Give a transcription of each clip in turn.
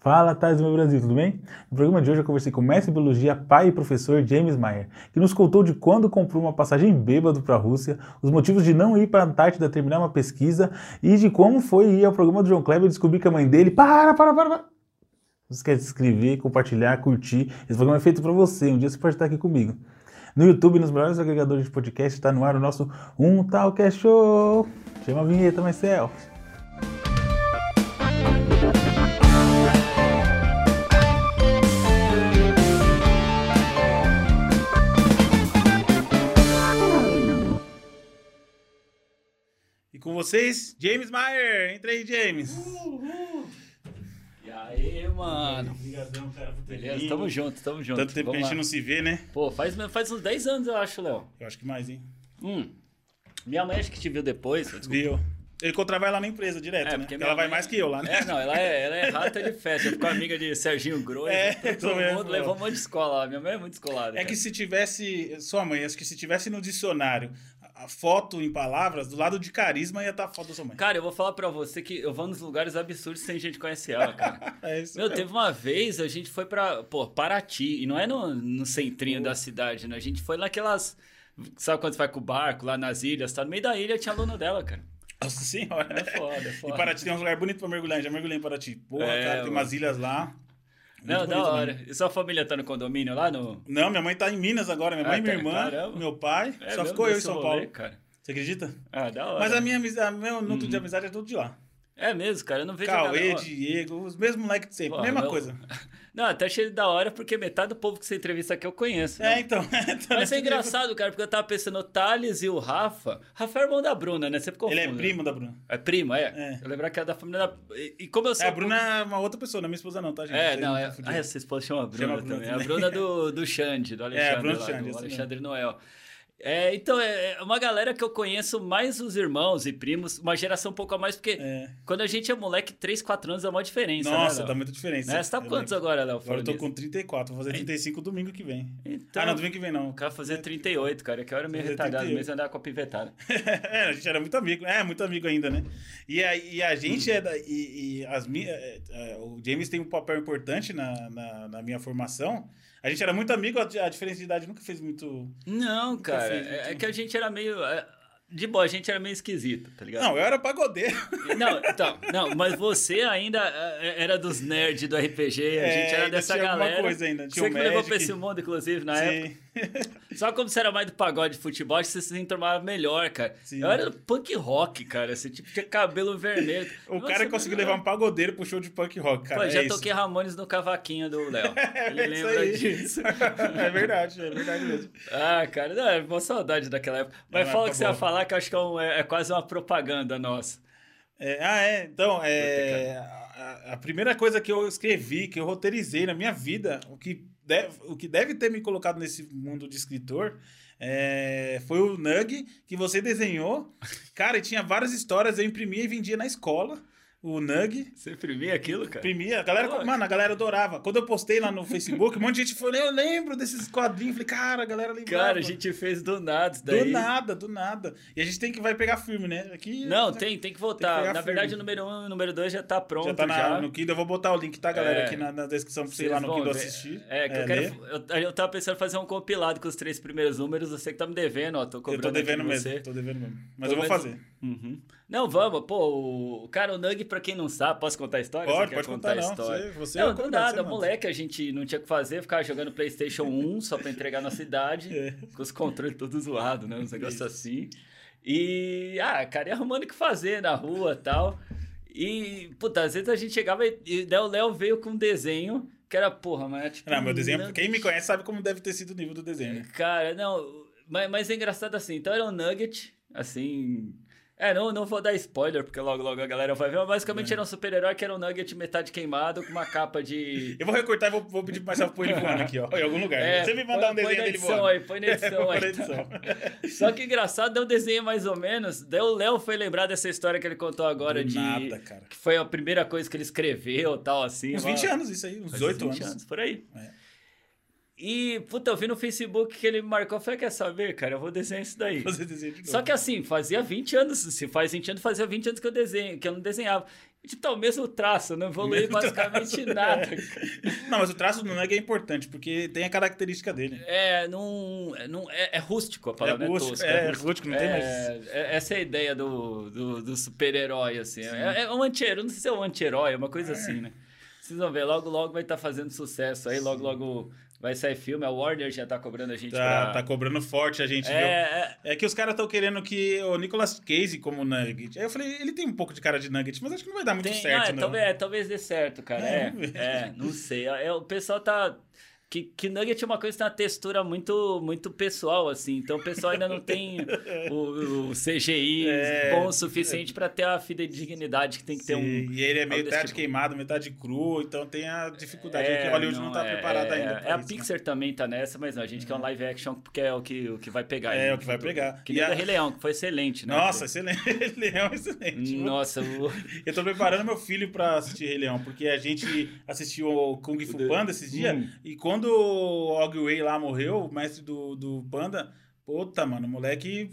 Fala, Thais do meu Brasil, tudo bem? No programa de hoje eu conversei com o mestre em biologia, pai e professor James Meyer, que nos contou de quando comprou uma passagem bêbado para a Rússia, os motivos de não ir para a Antártida terminar uma pesquisa e de como foi ir ao programa do João Kleber e descobrir que a mãe dele... Para, para, para, para! Esquece de se inscrever, compartilhar, curtir. Esse programa é feito para você, um dia você pode estar aqui comigo. No YouTube, nos melhores agregadores de podcast, está no ar o nosso Um Tal Que é Show! Chama a vinheta, Marcel! Com vocês, James Meyer. Entra aí, James. Uhul. E aí, mano? Obrigadão, cara, por ter Beleza, vindo. tamo junto, tamo junto. Tanto tempo Vamos que a gente lá. não se vê, né? Pô, faz, faz uns 10 anos, eu acho, Léo. Eu acho que mais, hein? Hum. Minha mãe acho que te viu depois. desculpa. Viu? Eu encontrava ela na empresa direto, É, né? porque Ela minha vai mãe- mais que eu lá, né? É, não, ela é, ela é rata de festa. Eu fico amiga de Serginho Grosso. É, todo mundo pô. levou um monte de escola lá. Minha mãe é muito escolada. É que se tivesse. Sua mãe, acho que se tivesse no dicionário a foto em palavras, do lado de carisma ia estar a foto da sua mãe. Cara, eu vou falar pra você que eu vou nos lugares absurdos sem gente conhecer ela, cara. É isso. Meu, mesmo. teve uma vez, a gente foi pra, pô, Paraty, e não é no, no centrinho da cidade, né? A gente foi naquelas, sabe quando você vai com o barco lá nas ilhas, tá? No meio da ilha tinha aluno dela, cara. Nossa senhora. É foda, é foda. E Paraty tem um lugar bonito pra mergulhar. Já mergulhei em Paraty. Porra, É, cara, tem umas ilhas lá. Não, da hora. mesmo. E sua família tá no condomínio lá no... Não, minha mãe tá em Minas agora. Minha mãe, Ah, minha tá- irmã, caramba. meu pai. É só ficou eu em São rolê, Paulo. cara. Você acredita? Ah, da hora. Mas a minha amizade, meu núcleo Uhum. de amizade é tudo de lá. É mesmo, cara, eu não vejo Cauê, Diego, os mesmos moleques de sempre. Porra, mesma meu- coisa. Não, até achei da hora porque metade do povo que você entrevista aqui eu conheço. É, né? então. Mas é engraçado, cara, porque eu tava pensando o Thales e o Rafa. Rafa é irmão da Bruna, né? Você ficou Ele é primo da Bruna. É primo, é. É. Eu lembrar que é da família da. E, e como eu sou. É, a Bruna é uma outra pessoa, não é minha esposa não, tá, gente? É, não, é. Ah, essa esposa chama Bruna, Chama Bruna também. A também. Bruna do, do Xande, do Alexandre. Bruna do lá, Xande, do Alexandre Noel. É, então, é é uma galera que eu conheço mais os irmãos e primos, uma geração um pouco a mais, porque É. quando a gente é moleque, 3, 4 anos é uma diferença. Nossa, né, dá muita diferença. Né? Você tá Eu quantos lembro. agora, Léo? Agora eu tô com 34, vou fazer 35 domingo que vem. Então, Ah, não, domingo que vem não. o cara fazer 38, cara, que eu era meio retardado 38. mesmo andar com a pivetada. é, a gente era muito amigo. É, muito amigo ainda, né? E a, e a gente é da. E, e as mi- é, é, o James tem um papel importante na, na, na minha formação. A gente era muito amigo, a, diferença de idade nunca fez muito. Não, cara, fez, é, é então. que a gente era meio. é, de boa, a gente era meio esquisito, tá ligado? Não, eu era pagodeiro. Não, então, não, mas você ainda é, era dos nerds do RPG, a É, gente era ainda dessa tinha galera. coisa ainda, tinha Você o que me levou pra esse mundo, inclusive, na época. Só como você era mais do pagode de futebol, acho que você se enturmava melhor, cara. Sim. Eu era do punk rock, cara. Você tipo, tinha cabelo vermelho. O cara conseguiu levar um pagodeiro pro show de punk rock, cara. Pô, é já isso. toquei Ramones no cavaquinho do Léo. Ele É lembra aí. disso. é verdade, é verdade mesmo. Ah, cara, não, é uma saudade daquela época. Mas É, fala o tá que você ia falar, que eu acho que é, um- é- é quase uma propaganda nossa. É, ah, é. Então, é, a, a primeira coisa que eu escrevi, que eu roteirizei na minha vida, o que deve, o que deve ter me colocado nesse mundo de escritor, é, foi o Nug que você desenhou. Cara, e tinha várias histórias, eu imprimia e vendia na escola. O Nug. Você imprimia aquilo, cara? Imprimia, a galera, Pô. mano, a galera adorava. Quando eu postei lá no Facebook, um monte de gente falou, eu lembro desses quadrinhos. Falei, cara, a galera lembrava. Cara, a gente fez do nada isso daí. Do nada, do nada. E a gente tem que vai pegar firme, né? Aqui, Não, tem, tem que voltar. pegar Na firme. verdade, o número 1 um, e o número 2 já tá pronto. Já tá na- já. no Kindle. Eu vou botar o link, tá, galera? É. Aqui na, na descrição pra você ir lá no Kindle ver. assistir. É, que eu ler. quero. Eu, eu tava pensando em fazer um compilado com os três primeiros números. Você que tá me devendo, ó. Tô Eu cobrando tô aqui devendo de mesmo, Você. tô devendo mesmo. Mas Tô eu vou vendo- fazer. Uhum. Não, vamos, pô, o cara, o Nug, pra quem não sabe, posso contar a história? Pode, pode contar, não. história? Você, você é Não, do convidado, nada, moleque, a gente não tinha o que fazer, ficava jogando Playstation 1 só pra entregar na cidade, É. com os controles todos zoados, né, uns negócios assim. E, ah, cara, ia arrumando o que fazer na rua e tal. E, puta, às vezes a gente chegava e, e daí o Léo veio com um desenho que era, porra, mas era tipo... Não, meu desenho, nugget. quem me conhece sabe como deve ter sido o nível do desenho, né? Cara, não, mas, mas é engraçado assim, então era um nugget, assim... É, não, não vou dar spoiler, porque logo, logo a galera vai ver, mas basicamente É. era um super-herói que era um nugget metade queimado, com uma capa de... Eu vou recortar e vou, vou pedir pro Marcelo pôr ele voando aqui, ó. Em algum lugar. É, você me mandar um põe- põe desenho na dele edição voando. aí, põe na edição Vou aí. pôr na edição. Só que engraçado, deu um desenho mais ou menos, daí o Léo foi lembrar dessa história que ele contou agora Do de... nada, cara. Que foi a primeira coisa que ele escreveu tal, assim. Uns uma- 20 anos isso aí, uns Faz 18 20 anos. por aí. É. E, puta, eu vi no Facebook que ele me marcou. Eu falei, quer saber, cara? Eu vou desenhar isso daí. Fazer desenho de novo. Só que assim, fazia 20 anos, se faz 20 anos, fazia 20 anos que eu desenho, que eu não desenhava. Tipo, tá o mesmo traço, não evolui basicamente nada. não, mas o traço do Nugget é importante, porque tem a característica dele. É, não, não, é, é rústico a palavra, é, é rústico, é, é, rústico, não tem mais... É, essa é a ideia do, do, do super-herói, assim. É, é, um anti-herói, não sei se é um anti-herói, é uma coisa assim, né? Vocês vão ver, logo, logo vai estar tá fazendo sucesso aí, logo, logo vai sair filme. A Warner já tá cobrando a gente tá, pra... Tá cobrando forte a gente, é, é... é que os caras estão querendo que o Nicolas Cage como Nugget. Aí eu falei, ele tem um pouco de cara de Nugget, mas acho que não vai dar muito tem, certo, ah, não. Talvez, é, talvez dê certo, cara. É, é, é não sei. É, o pessoal tá que, que Nugget é uma coisa que tem uma textura muito, muito pessoal, assim. Então o pessoal ainda não tem o, o CGI é, bom o suficiente é. para ter a fidedignidade que tem que Sim, ter um. E ele é metade tipo. queimado, metade cru, então tem a dificuldade é, que Hollywood não, não tá é, preparado é, ainda. É, a isso, né? Pixar né? também tá nessa, mas não, a gente quer um uhum. live action porque é o que, o que vai pegar. É, o que vai pegar. Que nem a... Rei Leão, que foi excelente, né? Nossa, excelente. Rei Leão excelente. Nossa, o... Eu tô preparando meu filho para assistir Rei Leão, porque a gente assistiu o Kung Fu Panda esses dias, hum. e quando Ogway lá morreu, o mestre do, do Panda. Puta, mano, o moleque.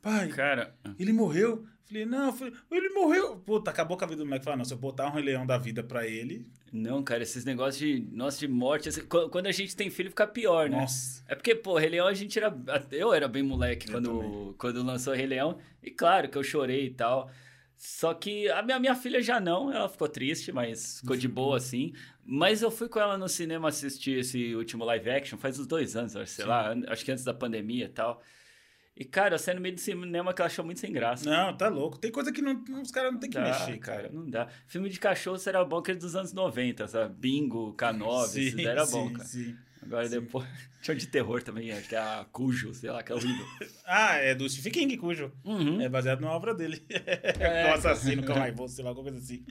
Pai, cara, ele morreu. Falei, não, falei, ele morreu. Puta, acabou com a vida do moleque. Falei, não, se eu botar um Rei Leão da vida pra ele. Não, cara, esses negócios de, nossa, de morte. Assim, quando a gente tem filho, fica pior, né? Nossa. É porque, pô, Rei Leão a gente era. Eu era bem moleque quando, quando lançou Rei Leão. E claro que eu chorei e tal. Só que a minha, minha filha já não, ela ficou triste, mas ficou de boa assim. Mas eu fui com ela no cinema assistir esse último live action faz uns dois anos, sei Sim. lá, acho que antes da pandemia e tal. E, cara, eu saí no meio do cinema que ela achou muito sem graça. Não, tá louco. Tem coisa que não, os caras não tem que dá, mexer, cara. Não dá. Filme de cachorro será bom aquele dos anos 90, sabe? Bingo, K9, sim, esses era sim, bom, cara. Sim. Agora sim. depois. Tinha de terror também, acho que é a Cujo, sei lá, que é horrível. ah, é do Stephen King, Cujo. Uhum. É baseado numa obra dele. É. o assassino, com raivoso, sei lá, alguma coisa assim.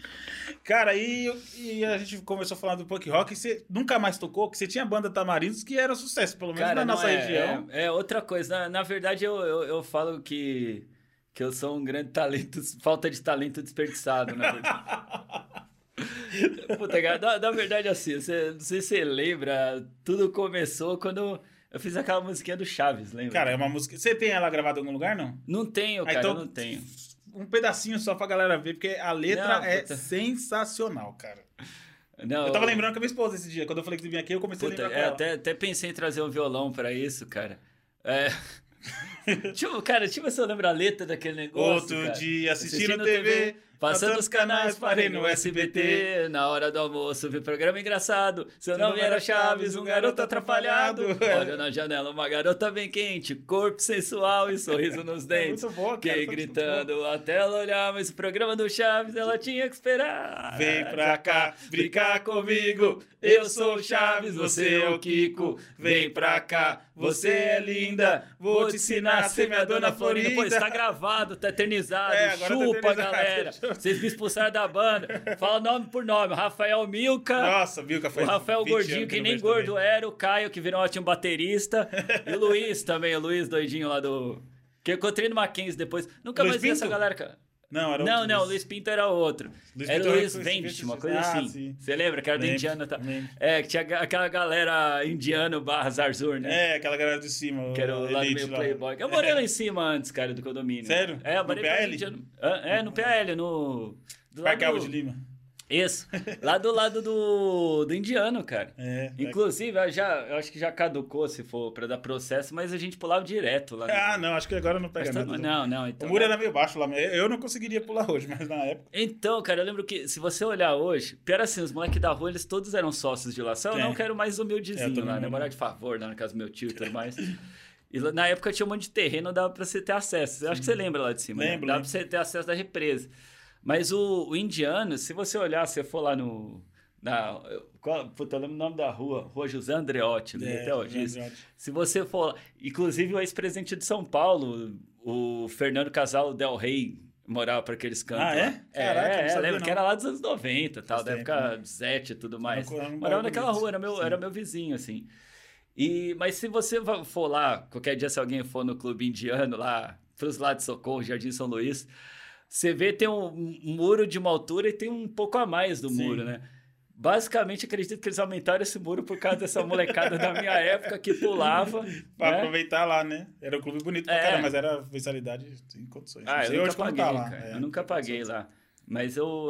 Cara, e, e a gente começou falando do punk rock, e você nunca mais tocou, que você tinha banda Tamarindos que era sucesso, pelo menos Cara, na nossa é, região. É, é, outra coisa. Na, na verdade, eu, eu, eu falo que, que eu sou um grande talento, falta de talento desperdiçado, na verdade. Puta, cara, na, na, verdade, assim, você, não sei se você lembra, tudo começou quando eu fiz aquela musiquinha do Chaves, lembra? Cara, é uma música. Você tem ela gravada em algum lugar, não? Não tenho, ah, cara, então, não tenho. Um pedacinho só pra galera ver, porque a letra não, é sensacional, cara. Não, eu tava lembrando com a minha esposa esse dia. Quando eu falei que você vinha aqui, eu comecei puta, a lembrar. É, até, até pensei em trazer um violão pra isso, cara. É. tipo, cara, tipo, se eu lembro a letra daquele negócio. Outro cara. dia assistindo, assistindo TV, TV Passando os canais, parei no SBT. Na hora do almoço, vi programa engraçado. Seu nome era Chaves, um garoto atrapalhado. Olha na janela, uma garota bem quente, corpo sensual e sorriso nos é dentes. É muito bom, cara. Fiquei gritando até ela olhar, mas o programa do Chaves ela tinha que esperar. Vem pra cá, brincar comigo. Eu sou o Chaves, você é o Kiko. Vem pra cá, você é linda. Vou te ensinar a ser minha dona Florinda. Pô, está gravado, tá eternizado. É, tá Chupa, tá galera. Vocês me expulsaram da banda. Fala nome por nome. Rafael Milka. Nossa, Milka foi. O Rafael Gordinho, que, que nem gordo também. era. O Caio, que virou um ótimo baterista. e o Luiz também, o Luiz doidinho lá do. Que eu encontrei no Mackenzie depois. Nunca Luiz mais vi essa galera, cara. Não, era Não, não, o Luiz Pinto era outro. Luiz era o Luiz Vente, uma coisa ah, assim. Você lembra? Que era do indiano. Tá? É, que tinha aquela galera indiano barra Zarzur, né? É, aquela galera de cima. Que era o lado meio playboy. Eu morei é. lá em cima antes, cara, do condomínio. Sério? É, eu morei no PL? Indiano. É, no PL, no... Do Parque Alves de Lima. Isso. Lá do lado do, do indiano, cara. É, Inclusive, eu já, eu acho que já caducou se for para dar processo, mas a gente pulava direto lá. Ah, não, acho que agora não pega nada. Não, não. Então, o muro era meio baixo lá. Eu não conseguiria pular hoje, mas na época. Então, cara, eu lembro que se você olhar hoje, pior assim, os moleques da rua, eles todos eram sócios de lá. Só eu é. não quero mais humildezinho lá, né? Morar de favor lá na casa do meu tio e tudo mais. E na época tinha um monte de terreno, dava pra você ter acesso. Eu acho que você lembra lá de cima. Lembro. Né? Dava pra você ter acesso da represa. Mas o, o, indiano, se você olhar, se você for lá no. Na, qual, puta, eu lembro o nome da rua, Rua José Andreotti, é, até hoje. Se você for. Inclusive, o ex-presidente de São Paulo, o Fernando Casal Del Rey, morava para aqueles cantos. Ah, é? é Caraca, é, não. que era lá dos anos 90, tal, da época né? Zete e tudo mais. morava naquela rua, era meu, era meu vizinho, assim. E, mas se você for lá, qualquer dia, se alguém for no clube indiano lá, para os lados de Socorro, Jardim São Luís você vê, tem um, muro de uma altura e tem um pouco a mais do Sim. muro, né? Basicamente, acredito que eles aumentaram esse muro por causa dessa molecada da minha época que pulava. pra né? aproveitar lá, né? Era um clube bonito pra é. caramba, mas era mensalidade em condições. Ah, eu nunca paguei, tá lá. É, eu nunca paguei lá. Mas eu,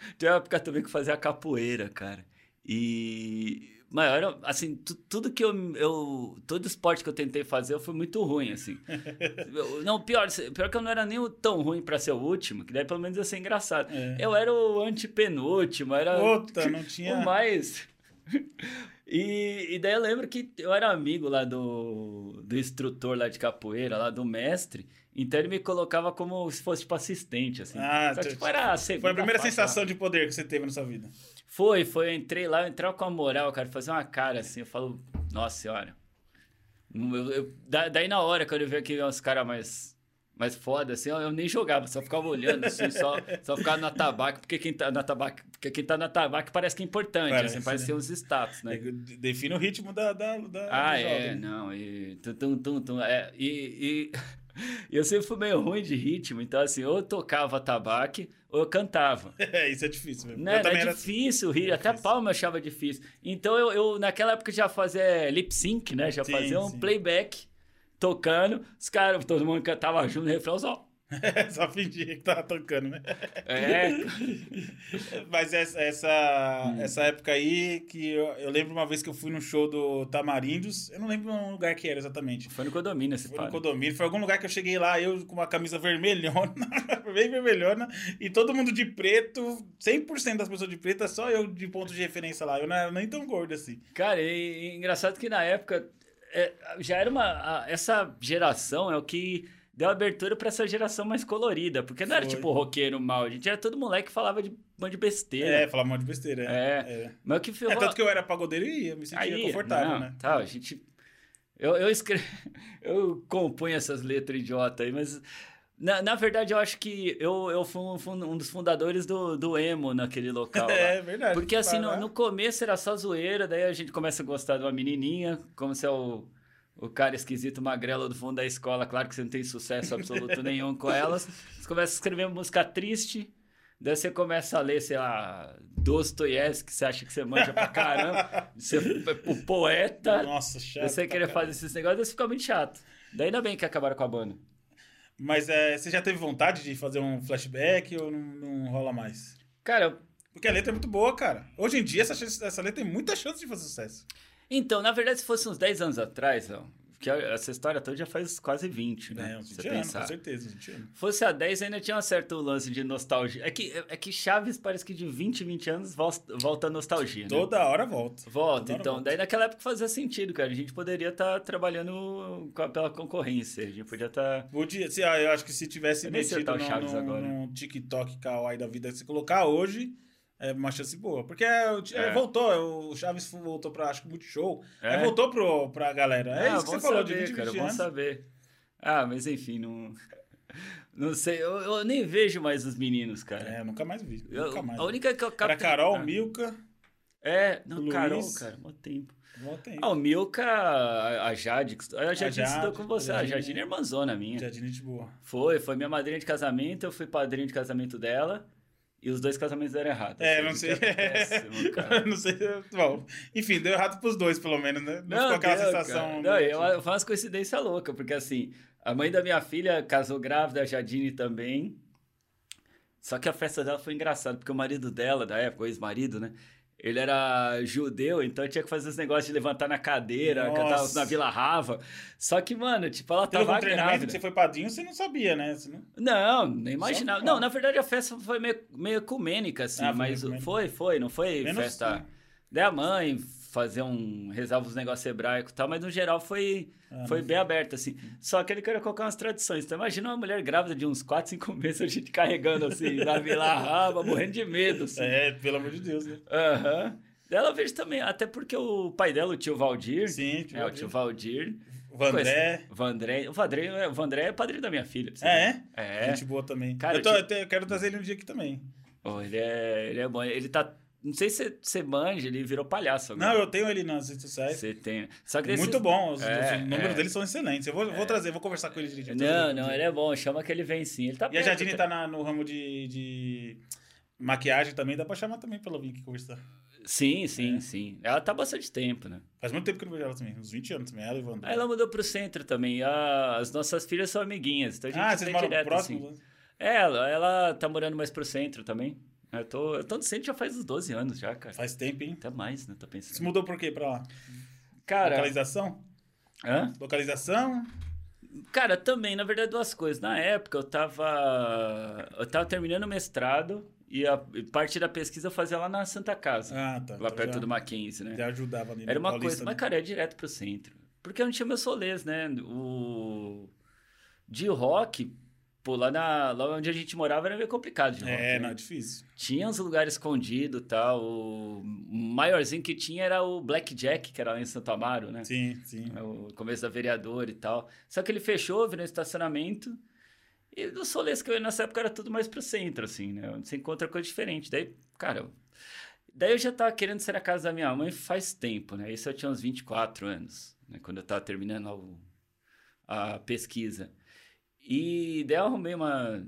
Tinha uma época também que fazia capoeira, cara. E. Mas era, assim, tu- tudo que eu, eu. Todo esporte que eu tentei fazer eu fui muito ruim, assim. Eu- não, pior, pior que eu não era nem o tão ruim pra ser o último, que daí pelo menos ia ser engraçado. É. Eu era o antepenúltimo, era Puta, não tinha. o mais. E, e daí eu lembro que eu era amigo lá do, do instrutor lá de capoeira, lá do mestre. Então ele me colocava como se fosse tipo assistente, assim. Ah, Só tipo, era a Foi a primeira sensação de poder que você teve na sua vida. Foi, foi. Eu entrei lá, eu entrava com a moral, cara, fazer uma cara assim. Eu falo, nossa senhora. Eu- eu- da- daí na hora, quando eu vi aqui uns caras mais, mais foda, assim, eu, eu nem jogava, só ficava olhando, assim, só, só ficava na tabaco, porque quem tá na tabaco, porque quem tá na tabaco parece que é importante, Parece, assim, parece né? uns status, né? Define o ritmo da, da, da Ah, é, jogo. não, e tum, tum, tum, é, e, e eu sempre fui meio ruim de ritmo, então assim, ou eu tocava tabaque ou eu cantava. É, isso é difícil mesmo. Né? Era também era difícil rir, até Difícil. palma eu achava difícil. Então eu, eu, naquela época já fazia lip sync, né? Já Sim, fazia um sim. playback tocando, os caras, todo mundo cantava junto no refrão só. Só fingia que tava tocando, né? É, Mas essa, essa, Hum. essa época aí que eu, eu lembro uma vez que eu fui no show do Tamarindos, eu não lembro um lugar que era exatamente. foi no condomínio esse Foi no condomínio, foi algum lugar que eu cheguei lá, eu com uma camisa vermelhona, bem vermelhona, e todo mundo de preto, 100% das pessoas de preto, é só eu de ponto de referência lá. Eu não era nem tão gordo assim. Cara, e, e engraçado que na época é, já era uma. a- essa geração é o que deu abertura pra essa geração mais colorida. Porque não era Foi. tipo roqueiro mal, a gente era todo moleque que falava de um monte de besteira. É, falar um monte de besteira. É. é. Mas o que É, ferrou. tanto que eu era pagodeiro e ia, me sentia Aí, confortável, não, né? Tá, a gente. Eu, eu escrevo. Eu compunho essas letras idiota aí, mas. Na, na verdade, eu acho que eu, eu fui um, um dos fundadores do, do emo naquele local. lá. É verdade. Porque assim, no, lá. no começo era só zoeira, daí a gente começa a gostar de uma menininha, como se é o, o cara esquisito magrelo do fundo da escola. Claro que você não tem sucesso absoluto nenhum com elas. Você começa a escrever música triste, daí você começa a ler, sei lá, Dostoiévski, que você acha que você manja pra caramba. Você é o poeta, Nossa, chato. você querer fazer esses negócios, daí fica muito chato. Daí ainda bem que acabaram com a banda. Mas é, você já teve vontade de fazer um flashback ou não, não rola mais? Cara, Porque a letra é muito boa, cara. Hoje em dia, essa, chance- essa letra tem muita chance de fazer sucesso. Então, na verdade, se fosse uns 10 anos atrás, ó, que essa história toda já faz quase 20, né? É, uns Se 20 você anos, com certeza, 20 anos. fosse a 10 ainda tinha um certo lance de nostalgia. É que, é que Chaves parece que de 20 em 20 anos vol- volta a nostalgia, né? Toda hora volta. Volta, Toda então. volta. Daí naquela época fazia sentido, cara. A gente poderia estar trabalhando com a- pela concorrência. A gente podia tá estar... Podia, se, ah, eu acho que se tivesse Eu metido no, Chaves no, agora. no TikTok Kawaii da vida, se colocar hoje, é uma chance boa. Porque é, é, voltou, o Chaves voltou pra, acho que, Multishow. É? É, voltou pro, pra galera. É Ah, isso que você bom falou, saber, de 20, cara, 20 bom anos. saber. Ah, mas enfim, não... Não sei, eu, eu nem vejo mais os meninos, cara. É, nunca mais vi. Eu- nunca mais. a única que eu Era captei- Carol, Ah, Milka, É, não, Luiz. Carol, cara, mó tempo. volta aí. Ah, o Milka, a a Jade, a Jade Jade, estudou com você. a A Jadine. Jadine é irmãzona minha. Jardim de boa. Foi, foi minha madrinha de casamento, eu fui padrinho de casamento dela. E os dois casamentos deram errado. É, Assim, não sei. é péssimo, não sei. Bom, enfim, deu errado pros dois, pelo menos, né? Não, ficou aquela deu, sensação. Não, eu, eu faço coincidência louca, porque assim, a mãe da minha filha casou grávida, a Jadine também. Só que a festa dela foi engraçada, porque o marido dela, da época, o ex-marido, né? Ele era judeu, então tinha que fazer os negócios de levantar na cadeira, cantar na Vila Rava. Só que, mano, tipo, ela Pelo tava treinamento grávida. que você foi padrinho, você não sabia, né? Você não... Não, nem imaginava. Não, na verdade a festa foi meio, meio ecumênica, assim, Ah, foi mas ecumênica. foi, foi, não foi Menos festa. assim. Daí a mãe fazer um. rezava os negócios hebraicos e tal, mas no geral foi, Ah, foi bem aberto, assim. Só que ele queria colocar umas tradições. Então imagina uma mulher grávida de uns 4, 5 meses, a gente carregando assim, na Vila Raba, morrendo de medo, assim. É, pelo amor de Deus, né? Aham. Dela eu vejo também, até porque o pai dela, o tio Valdir. Sim, tio é, o Valdir. tio Valdir. O Vandré. O Vandré. O Vandré, é- o Vandré é padrinho da minha filha. É, ver. é? É. Gente boa também. Cara, eu, tô- eu te- eu quero trazer ele um dia aqui também. Oh, ele, é, ele é bom. Ele tá. Não sei se você- manja, ele virou palhaço agora. Não, eu tenho ele nas redes sociais. Você tem. Só que Muito bom. Os, É, os números é. dele são excelentes. Eu vou, vou trazer, vou conversar com ele direitinho. Não, não, ele é bom. Chama que ele vem sim. Ele tá E a perto, Jadine tá na- no ramo de, de maquiagem também. Dá pra chamar também pra ela vir aqui conversar. Sim, sim, É. sim. Ela tá há bastante tempo, né? Faz muito tempo que eu não vejo ela também. Uns 20 anos também. Ela e. Aí ela mudou pro centro também. A- As nossas filhas são amiguinhas. Então a gente Ah, vocês moram direto, próximos? assim. né? É, ela, ela tá morando mais pro centro também. Eu tô, eu tô no centro já faz uns 12 anos já, cara. Faz tempo, hein? Até mais, né? Tô pensando. Você mudou por quê pra lá? Cara, Localização? hã? Localização? Cara, também, na verdade, duas coisas. Na época, eu tava. Eu tava terminando o mestrado e a parte da pesquisa eu fazia lá na Santa Casa, Ah, tá. lá Então perto já, do Mackenzie, né? Já ajudava ali. Era uma Paulista, coisa. Mas, né? cara, é direto pro centro. Porque eu não tinha meus solês, né? O. De rock, pô, lá, na... lá onde a gente morava era meio complicado de rock. É, não, é difícil. Tinha uns lugares escondidos e tal. O maiorzinho que tinha era o Blackjack, que era lá em Santo Amaro, né? Sim, sim. É O começo da vereadora e tal. Só que ele fechou, virou um estacionamento. E os solês que eu ia nessa época era tudo mais pro centro, assim, né? Onde você encontra coisa diferente. Daí, cara. Daí eu já tava querendo ser a casa da minha mãe faz tempo, né? Isso eu tinha uns 24 anos, né? Quando eu tava terminando o- a pesquisa. E daí eu arrumei uma,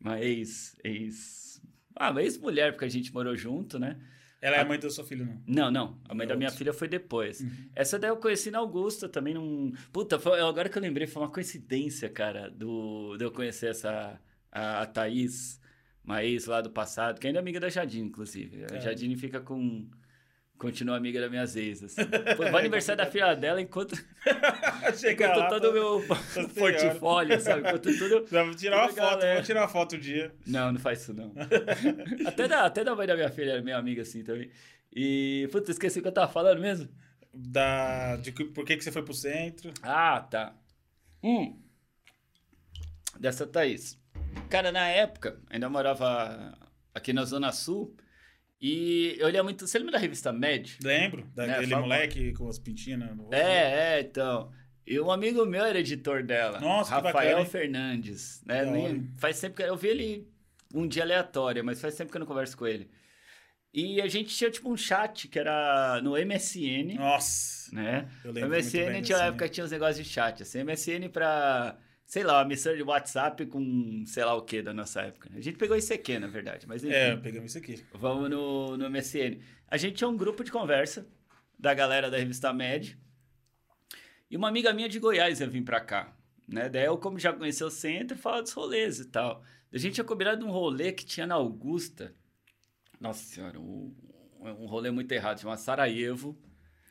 uma ex, ex. Ah, uma ex-mulher, porque a gente morou junto, né? Ela é a mãe do seu filho, não? Não, não. A mãe É da minha outro. filha foi depois. Uhum. Essa daí eu conheci na Augusta, também num. Puta, foi- agora que eu lembrei, foi uma coincidência, cara, do, de eu conhecer essa. A, a Thaís, uma ex lá do passado, que ainda é amiga da Jadine, inclusive. A Cara. Jadine fica com. Continua amiga da minhas ex, assim. Pô, vai aniversário da filha dela enquanto, Chega enquanto lá, todo o meu portfólio, sabe? Enquanto tudo. Vamos tirar uma foto, galera. vamos tirar uma foto um dia. Não, não faz isso não. até, da, até da mãe da minha filha era minha amiga assim também. E, puta, esqueci o que eu tava falando mesmo. Da, de que- por que, que você foi pro centro? Ah, tá. Hum. Dessa Thaís. Cara, na época, ainda morava aqui na Zona Sul. E eu lia muito. Você lembra da revista Med? Lembro, daquele fala- moleque com as pintinhas no. É, é, então. E um amigo meu era editor dela. Nossa, Rafael bacana? Fernandes. Né? Nem- faz tempo que eu vi ele um dia aleatório, mas faz tempo que eu não converso com ele. E a gente tinha tipo um chat que era no MSN, Nossa, né? eu O lembro muito MSN tinha desse, época tinha uns negócios de chat, assim, MSN pra, sei lá, uma missão de WhatsApp com sei lá o que da nossa época. A gente pegou ICQ, na verdade, mas enfim, É, pegamos isso aqui. vamos no, no MSN. A gente tinha um grupo de conversa da galera da revista Med e uma amiga minha de Goiás ia vir pra cá, né? Daí eu, como já conhecia o centro, falava dos rolês e tal. A gente tinha combinado um rolê que tinha na Augusta, nossa senhora, um, um rolê muito errado, chamava Sarajevo.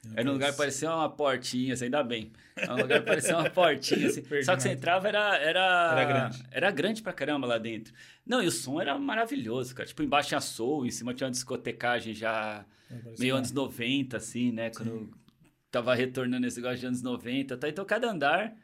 Meu Era um lugar Deus. que parecia uma portinha, assim, ainda bem. Era um lugar que parecia uma portinha, assim. Só que você entrava, era, era... Era grande. Era grande pra caramba lá dentro. Não, e o som era maravilhoso, cara. Tipo, embaixo tinha soul, em cima tinha uma discotecagem já meio anos 90, assim, né? Quando tava retornando esse negócio de anos 90, tá? Então, cada andar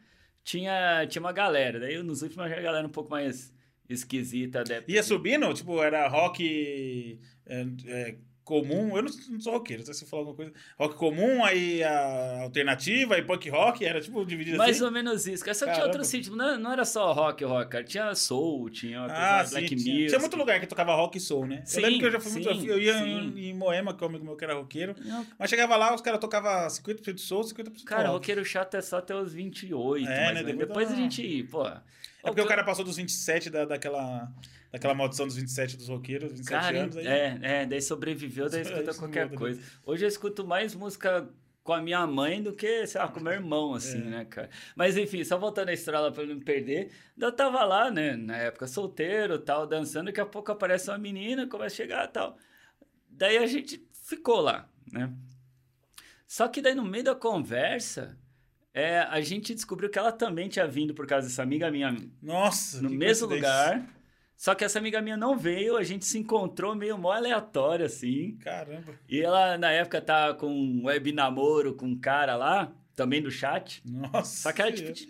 tinha, tinha uma galera. Daí, nos últimos, a galera um pouco mais esquisita. adepta Ia subindo? Tipo, era rock é, é, comum. Eu não, não sou roqueiro, não sei se falou alguma coisa. Rock comum, aí a alternativa, aí punk rock, era tipo dividido Mais assim. ou menos isso. cara. Só que tinha Caramba. outro sítio. Não, não era só rock, rock, cara. Tinha soul, tinha Ah, sim. black Tinha, music. tinha muito lugar que tocava rock e soul, né? Sim, eu lembro que eu já fui muito. sim, Eu ia sim. em, em Moema, que é um amigo meu que era roqueiro. Não, Mas chegava lá, os caras tocavam 50% de soul, 50% Cara, rock. roqueiro chato é só até os 28, É, né? Depois Depois a gente, pô... É porque o cara passou dos 27 da, daquela, daquela maldição dos 27 dos roqueiros, 27 Cara, anos. Aí... é, é, daí sobreviveu, daí escuta qualquer né? coisa. Hoje eu escuto mais música com a minha mãe do que, sei lá, com meu irmão, assim, É. né, cara? Mas enfim, só voltando à história lá pra não me perder, eu tava lá, né, na época solteiro tal, dançando, daqui a pouco aparece uma menina, começa a chegar tal. Daí a gente ficou lá, né? Só que daí no meio da conversa, é, a gente descobriu que ela também tinha vindo por causa dessa amiga minha Nossa, no mesmo lugar. Só que essa amiga minha não veio, a gente se encontrou meio mó aleatório, assim. Caramba. E ela, na época, tava com um web namoro com um cara lá, também do chat. Nossa. Só que era tipo de,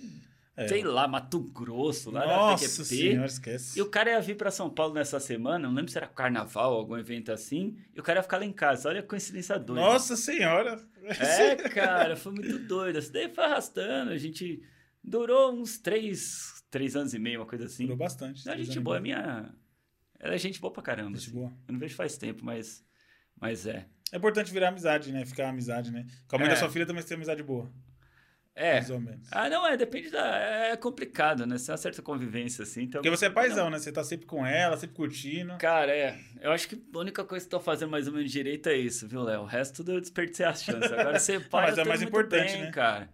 É. sei lá, Mato Grosso, lá Nossa da PQP. senhora, esquece. E o cara ia vir pra São Paulo nessa semana, não lembro se era carnaval, algum evento assim, e o cara ia ficar lá em casa. Olha a coincidência doida. Nossa senhora. É, cara, foi muito doido. Isso daí foi arrastando, a gente durou uns três, três anos e meio, uma coisa assim. Durou bastante. A três gente boa, é minha. Ela é gente boa pra caramba. Gente assim. boa. Eu não vejo faz tempo, mas. Mas é. É importante virar amizade, né? Ficar amizade, né? Com a mãe É. da sua filha também você tem amizade boa. É. Mais ou menos. Ah, não, é, depende da. É complicado, né? Você tem uma certa convivência, assim. Então... Porque você é paizão, né? Você tá sempre com ela, sempre curtindo. Cara, é. Eu acho que a única coisa que eu tô fazendo mais ou menos direito é isso, viu, Léo? O resto tudo eu desperdicei as chances. Agora você pai, mas é mais importante, bem, né? cara.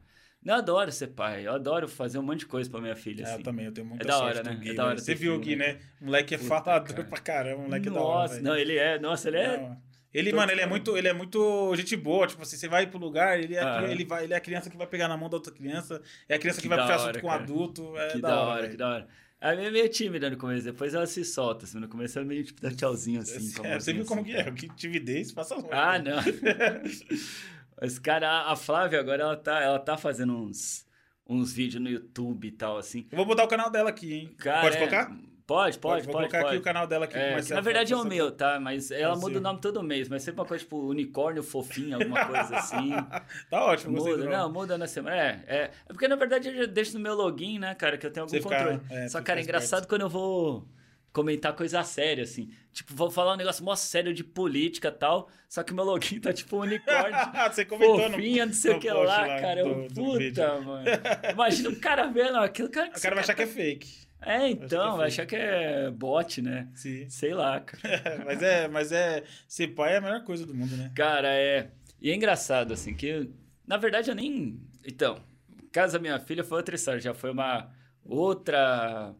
Eu adoro ser pai. Eu adoro fazer um monte de coisa pra minha filha. É, assim. eu também, eu tenho muita É da hora, né? Gui, É da hora Você ter viu o Gui, né? né? O moleque é Puta, falador cara. pra caramba, o moleque é da hora. Nossa, não, ele é. Nossa, ele é. Não, Ele, Todo mano, ele é muito, ele é muito gente boa, tipo assim, você vai pro lugar, ele é, a Ah. ele vai, ele é a criança que vai pegar na mão da outra criança, é a criança que, Que vai puxar hora, assunto com o cara. adulto, é que da hora, que velho. da hora. A minha é meio tímida no começo, depois ela se solta. Assim, no começo ela meio tipo dá tchauzinho assim. com a É, você viu como assim, que é, cara. que timidez, passa longe. Ah, não. Mas, cara, a- Flávia agora ela tá, ela tá fazendo uns, uns vídeos no YouTube e tal, assim. Eu vou botar o canal dela aqui, hein? Cara, pode é- colocar? Pode, pode, Vou pode. colocar pode. aqui o canal dela aqui É, o que na verdade é o meu, tá? Mas ela É muda o nome todo mês, mas sempre uma coisa tipo unicórnio fofinho, alguma coisa assim. Tá ótimo, muda, não, muda na semana. É, é, é porque na verdade eu já deixo no meu login, né, cara, que eu tenho algum Você controle. é, Só, cara, é engraçado quando eu vou comentar coisa séria, assim. Tipo, vou falar um negócio mó sério de política e tal, só que meu login tá tipo um unicórnio. você comentou no, Fofinha, não sei no o que lá, lá cara. Eu, do- vídeo. puta, mano. Imagina o cara vendo aquilo, cara. O cara vai achar que é fake. É, então, que é vai achar que é bot, né? Sim. Sei lá, cara. mas é, mas é. Ser pai é a melhor coisa do mundo, né? Cara, é. E é engraçado, assim, que. Na verdade, eu nem. Então, caso da minha filha foi outra história. Já foi uma outra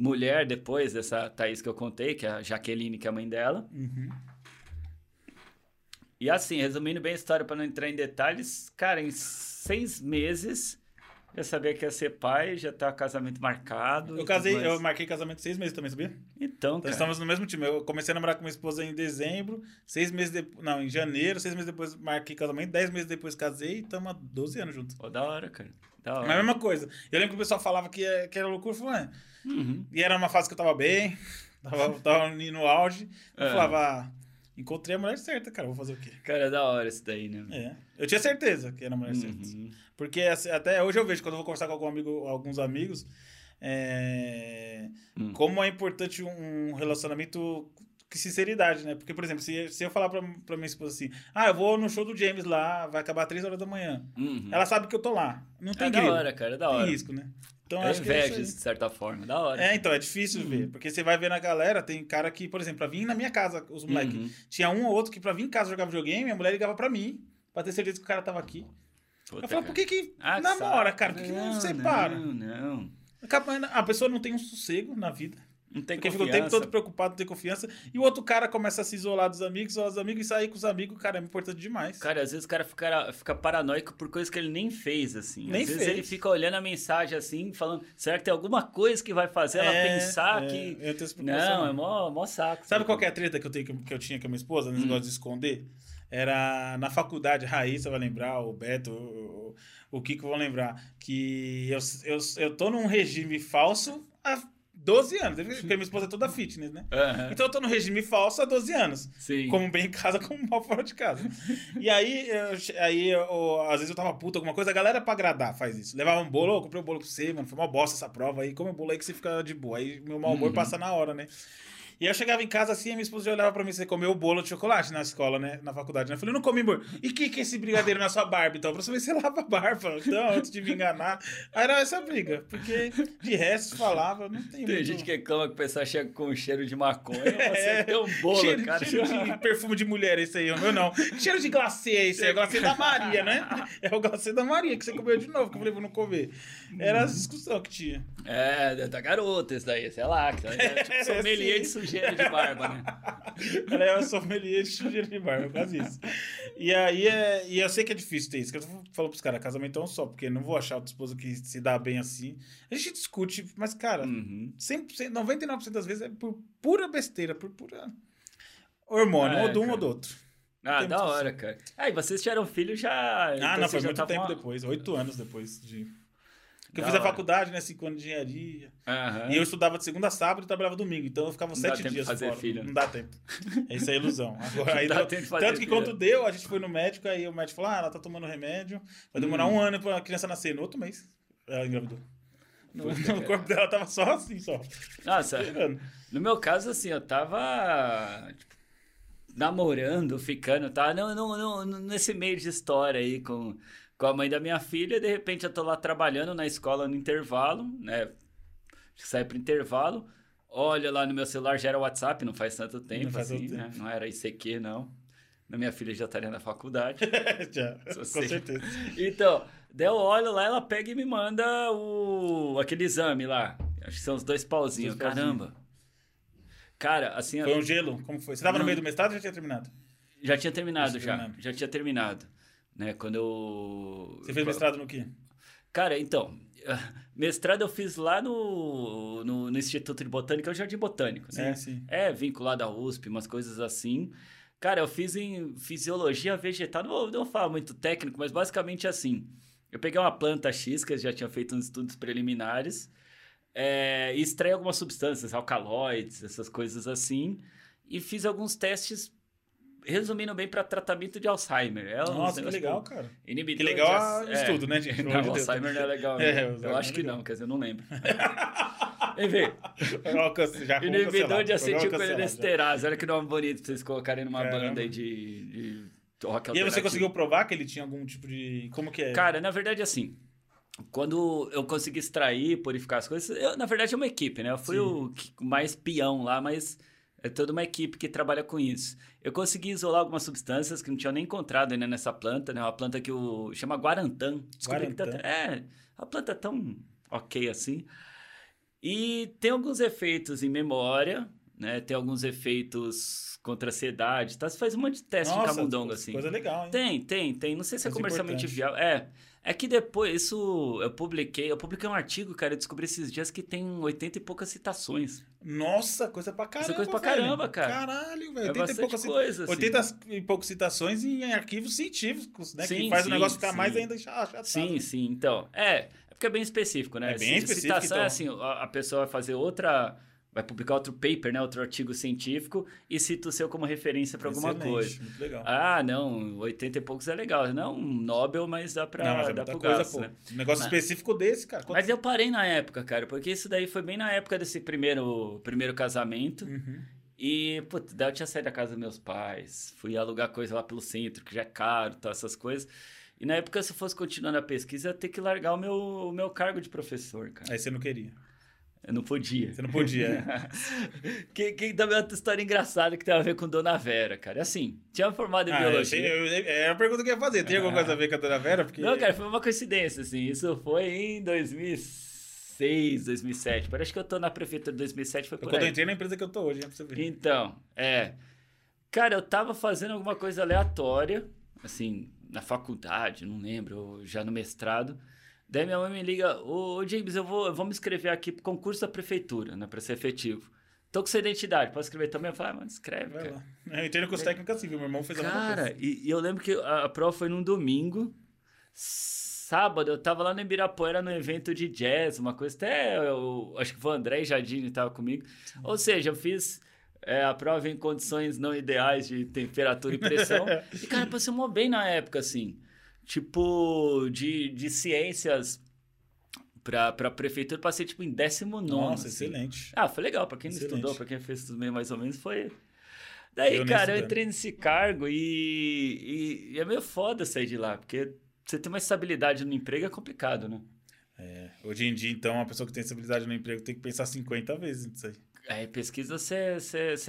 mulher depois dessa Thaís que eu contei, que é a Jaqueline, que é a mãe dela. Uhum. E assim, resumindo bem a história para não entrar em detalhes, cara, em seis meses já sabia que ia ser pai, já tá casamento marcado. Eu casei, mais. eu marquei casamento seis meses também, sabia? Então, Nós cara. estamos no mesmo time. Eu comecei a namorar com minha esposa em dezembro, seis meses depois. Não, em janeiro, seis meses depois marquei casamento, dez meses depois casei e estamos há 12 anos juntos. Pô, da hora, cara. Da Mas hora. a mesma coisa. Eu lembro que o pessoal falava que, é- que era loucura, falava, "Ah", Uhum. e era uma fase que eu tava bem, tava, tava no auge. Eu É. falava, ah, encontrei a mulher certa, cara, vou fazer o quê? Cara, é da hora isso daí, né? É. Eu tinha certeza que era a mulher certa. Uhum. Porque assim, até hoje eu vejo, quando eu vou conversar com algum amigo, alguns amigos, é, Hum. como é importante um relacionamento sinceridade, né? Porque, por exemplo, se, se eu falar pra, pra minha esposa assim, ah, eu vou no show do James lá, vai acabar três horas da manhã. Uhum. Ela sabe que eu tô lá. Não tem É da grilo, hora, cara, é da tem hora. risco, né? Então, É é inveja, de certa forma, da hora. É, então, é difícil ver. Porque você vai ver na galera, tem cara que, por exemplo, pra vir na minha casa, os moleques, Uhum. tinha um ou outro que pra vir em casa jogar videogame, a mulher ligava pra mim, pra ter certeza que o cara tava aqui. Puta, eu falava, por que que Ah, namora, cara? Por que, que não Não, separa? Não, não. A pessoa não tem um sossego na vida. Não tem Porque fica o tempo confiança. todo preocupado, não tem confiança. E o outro cara começa a se isolar dos amigos, isolar dos amigos e sair com os amigos, cara, é importante demais. Cara, às vezes o cara fica, fica paranoico por coisas que ele nem fez, assim. Nem às vezes fez. ele fica olhando a mensagem assim, falando, será que tem alguma coisa que vai fazer ela É, pensar é, que. Eu tenho essa. Não, é mó, mó saco. Sabe qual é a treta que eu, tenho, que, eu tinha com a minha esposa, nesse Hum. negócio de esconder? Era na faculdade, a Raíssa vai lembrar, o Beto, o, o Kiko vão lembrar, que eu, eu, eu tô num regime falso há 12 anos, porque minha esposa é toda fitness, né? Aham, Então eu tô no regime falso há 12 anos. Sim. Como bem em casa, como mal fora de casa. e aí, eu, aí eu, às vezes eu tava puto, alguma coisa, a galera pra agradar faz isso. Levava um bolo, eu comprei um bolo pra você, mano, foi uma bosta essa prova aí, come o bolo aí que você fica de boa. Aí meu mau humor Uhum. passa na hora, né? E eu chegava em casa assim, a minha esposa olhava pra mim, você comeu o bolo de chocolate na escola, né? Na faculdade, né? Eu falei, não comi, amor. E que que é esse brigadeiro na sua barba, então? Pra saber se você lava a barba. Então, antes de me enganar. Aí era essa briga. Porque de resto falava, não tem Tem muito... gente que reclama que o pessoal chega com cheiro de maconha. Você É, tem um bolo, cheiro, cara. cheiro de perfume de mulher esse aí, o meu não. Cheiro de glacê esse aí, glacê da Maria, né? É o glacê da Maria que você comeu de novo, que eu falei pra não comer. Era essa discussão que tinha. É, da garota, isso daí, sei lá. Que é tipo sommelier sim. de sujeira de barba, né? Ela é uma sommelier de sujeira de barba, quase isso. E aí, é, e eu sei que é difícil ter isso, que eu falo pros caras, casamento é um só, porque não vou achar outra esposa que se dá bem assim. A gente discute, mas, cara, Uhum. 100%, 99% das vezes é por pura besteira, por pura hormônio, É, ou de um cara. ou do outro. Ah, da hora, cara. Ah, e vocês tiveram filho já. então Ah, não, vocês foi muito tempo depois, oito anos depois de. Que eu fiz a faculdade, né? Cinco anos de engenharia. Aham. E eu estudava de segunda a sábado e trabalhava domingo. Então eu ficava Não dá sete tempo de dias fazer fora. filho, né? Não dá tempo. É a ilusão. Agora, aí Não dá tempo de fazer tanto que filho. quando deu, a gente foi no médico, aí o médico falou: ah, ela tá tomando remédio. Vai demorar Hum. um ano pra criança nascer. No outro mês, ela engravidou. No, Puta, no corpo dela tava só assim, só. Nossa, no meu caso, assim, eu tava. tipo, namorando, ficando, tá? Não, não, não- nesse meio de história aí com, com a mãe da minha filha. De repente eu tô lá trabalhando na escola no intervalo, né? Acho que sai pro intervalo. Olha lá no meu celular, já era WhatsApp, não faz tanto tempo faz assim, tanto né? Não era ICQ, não. Na minha filha já estaria na faculdade. Já, com certeza. Então, daí eu olho lá, ela pega e me manda o aquele exame lá. Acho que são os dois pauzinhos. Dois. Caramba. Cara, assim. Foi um gelo? Como foi? Você estava no Não. meio do mestrado ou já tinha terminado? Já tinha terminado, Já já. terminado. Já tinha terminado. Né? Quando eu. Você fez mestrado no quê? Cara, então. Mestrado eu fiz lá no, no, no Instituto de Botânica, é o Jardim Botânico, né? Sim, sim. É, vinculado à USP, umas coisas assim. Cara, eu fiz em fisiologia vegetal, não, vou- não falar muito técnico, mas basicamente assim. Eu peguei uma planta X, que eu já tinha feito uns estudos preliminares, é, e extraí algumas substâncias, alcaloides, essas coisas assim, e fiz alguns testes, resumindo bem, para tratamento de Alzheimer. É Nossa, que legal, tipo, cara. Inibidor Que legal de o estudo, né, gente? Não. Alzheimer não é legal. É, né? Eu acho é que não, quer dizer, eu não lembro. Enfim, inibidor de acetilcolinesterase. Olha que nome bonito pra vocês colocarem numa Caramba. banda aí de, de rock. E aí você conseguiu provar que ele tinha algum tipo de... Como que é? Cara, na verdade, assim, quando eu consegui extrair, purificar as coisas, eu, na verdade é uma equipe, né? Eu fui Sim. o mais peão lá, mas é toda uma equipe que trabalha com isso. Eu consegui isolar algumas substâncias que não tinha nem encontrado ainda nessa planta, né? Uma planta que o chama guarantã. Descobri que tá- Guarantã. é, a planta é tão ok assim. E tem alguns efeitos em memória, né? Tem alguns efeitos contra a ansiedade, tá? Você faz um monte de teste de camundongo, assim. coisa legal, hein? Tem, tem, tem. Não sei se é comercialmente viável. É. É que depois, isso eu publiquei. Eu publiquei um artigo, cara. Eu descobri esses dias que tem 80 e poucas citações. Nossa, coisa pra caramba, coisa pra velho. caramba, cara. Caralho, velho. É 80 e poucas cita- coisa, assim. 80 e poucas citações em arquivos científicos, né? que Sim, faz sim, o negócio ficar sim. mais ainda achatado. Sim, sim. Então, é. É porque é bem específico, né? É bem específico, Citação é então. assim: a, a pessoa vai fazer outra. Vai publicar outro paper, né? Outro artigo científico e cita o seu como referência para alguma coisa. Muito legal. Ah, não, 80 e poucos é legal. Não um Nobel, mas dá mas é pro coisa, gasto, pô. né? Um negócio Mas- específico desse, cara. Quanto- Mas eu parei na época, cara, porque isso daí foi bem na época desse primeiro, primeiro casamento. Uhum. E, putz, daí eu tinha saído da casa dos meus pais, fui alugar coisa lá pelo centro, que já é caro, tal, essas coisas. E na época, se eu fosse continuar na pesquisa, eu ia ter que largar o meu, o meu cargo de professor, cara. Aí você não queria. Eu não podia. Você não podia. é. que, que também é outra história engraçada que tem a ver com Dona Vera, cara. Assim, tinha formado em Ah, eu biologia. sei, eu- é a pergunta que eu ia fazer. Tem alguma coisa a ver com a dona Vera? Porque... Não, cara, foi uma coincidência, assim. Isso foi em 2006, 2007. Parece que eu tô na prefeitura de 2007, foi Eu, por quando eu aí. entrei na empresa que eu tô hoje, né, pra você ver. Então, é. Cara, eu tava fazendo alguma coisa aleatória, assim, na faculdade, não lembro, já no mestrado. Daí minha mãe me liga, ô ô, James, eu vou, eu vou me inscrever aqui pro concurso da prefeitura, né, pra ser efetivo. Tô com sua identidade, posso escrever também? Eu falei, ah, mano, escreve, Vai cara. lá. Eu entrei no curso técnico assim, viu? Meu irmão fez a Cara, coisa. e, e eu lembro que a, a prova foi num domingo. Sábado, eu tava lá no Ibirapuera no evento de jazz, uma coisa. Até eu, acho que foi o André Jardine tava comigo. Ou seja, eu fiz é, a prova em condições não ideais de temperatura e pressão. e, cara, passei mó bem na época, assim. Tipo, de, de ciências pra, pra prefeitura, passei tipo em 19. Nossa, assim. excelente. Ah, foi legal. Pra quem não Excelente. estudou, pra quem fez tudo meio mais ou menos, foi. Daí, Eu cara, eu entrei nesse cargo e, e, e é meio foda sair de lá, porque você ter uma estabilidade no emprego é complicado, né? É, hoje em dia, então, uma pessoa que tem estabilidade no emprego tem que pensar 50 vezes nisso aí. Aí, pesquisa, você,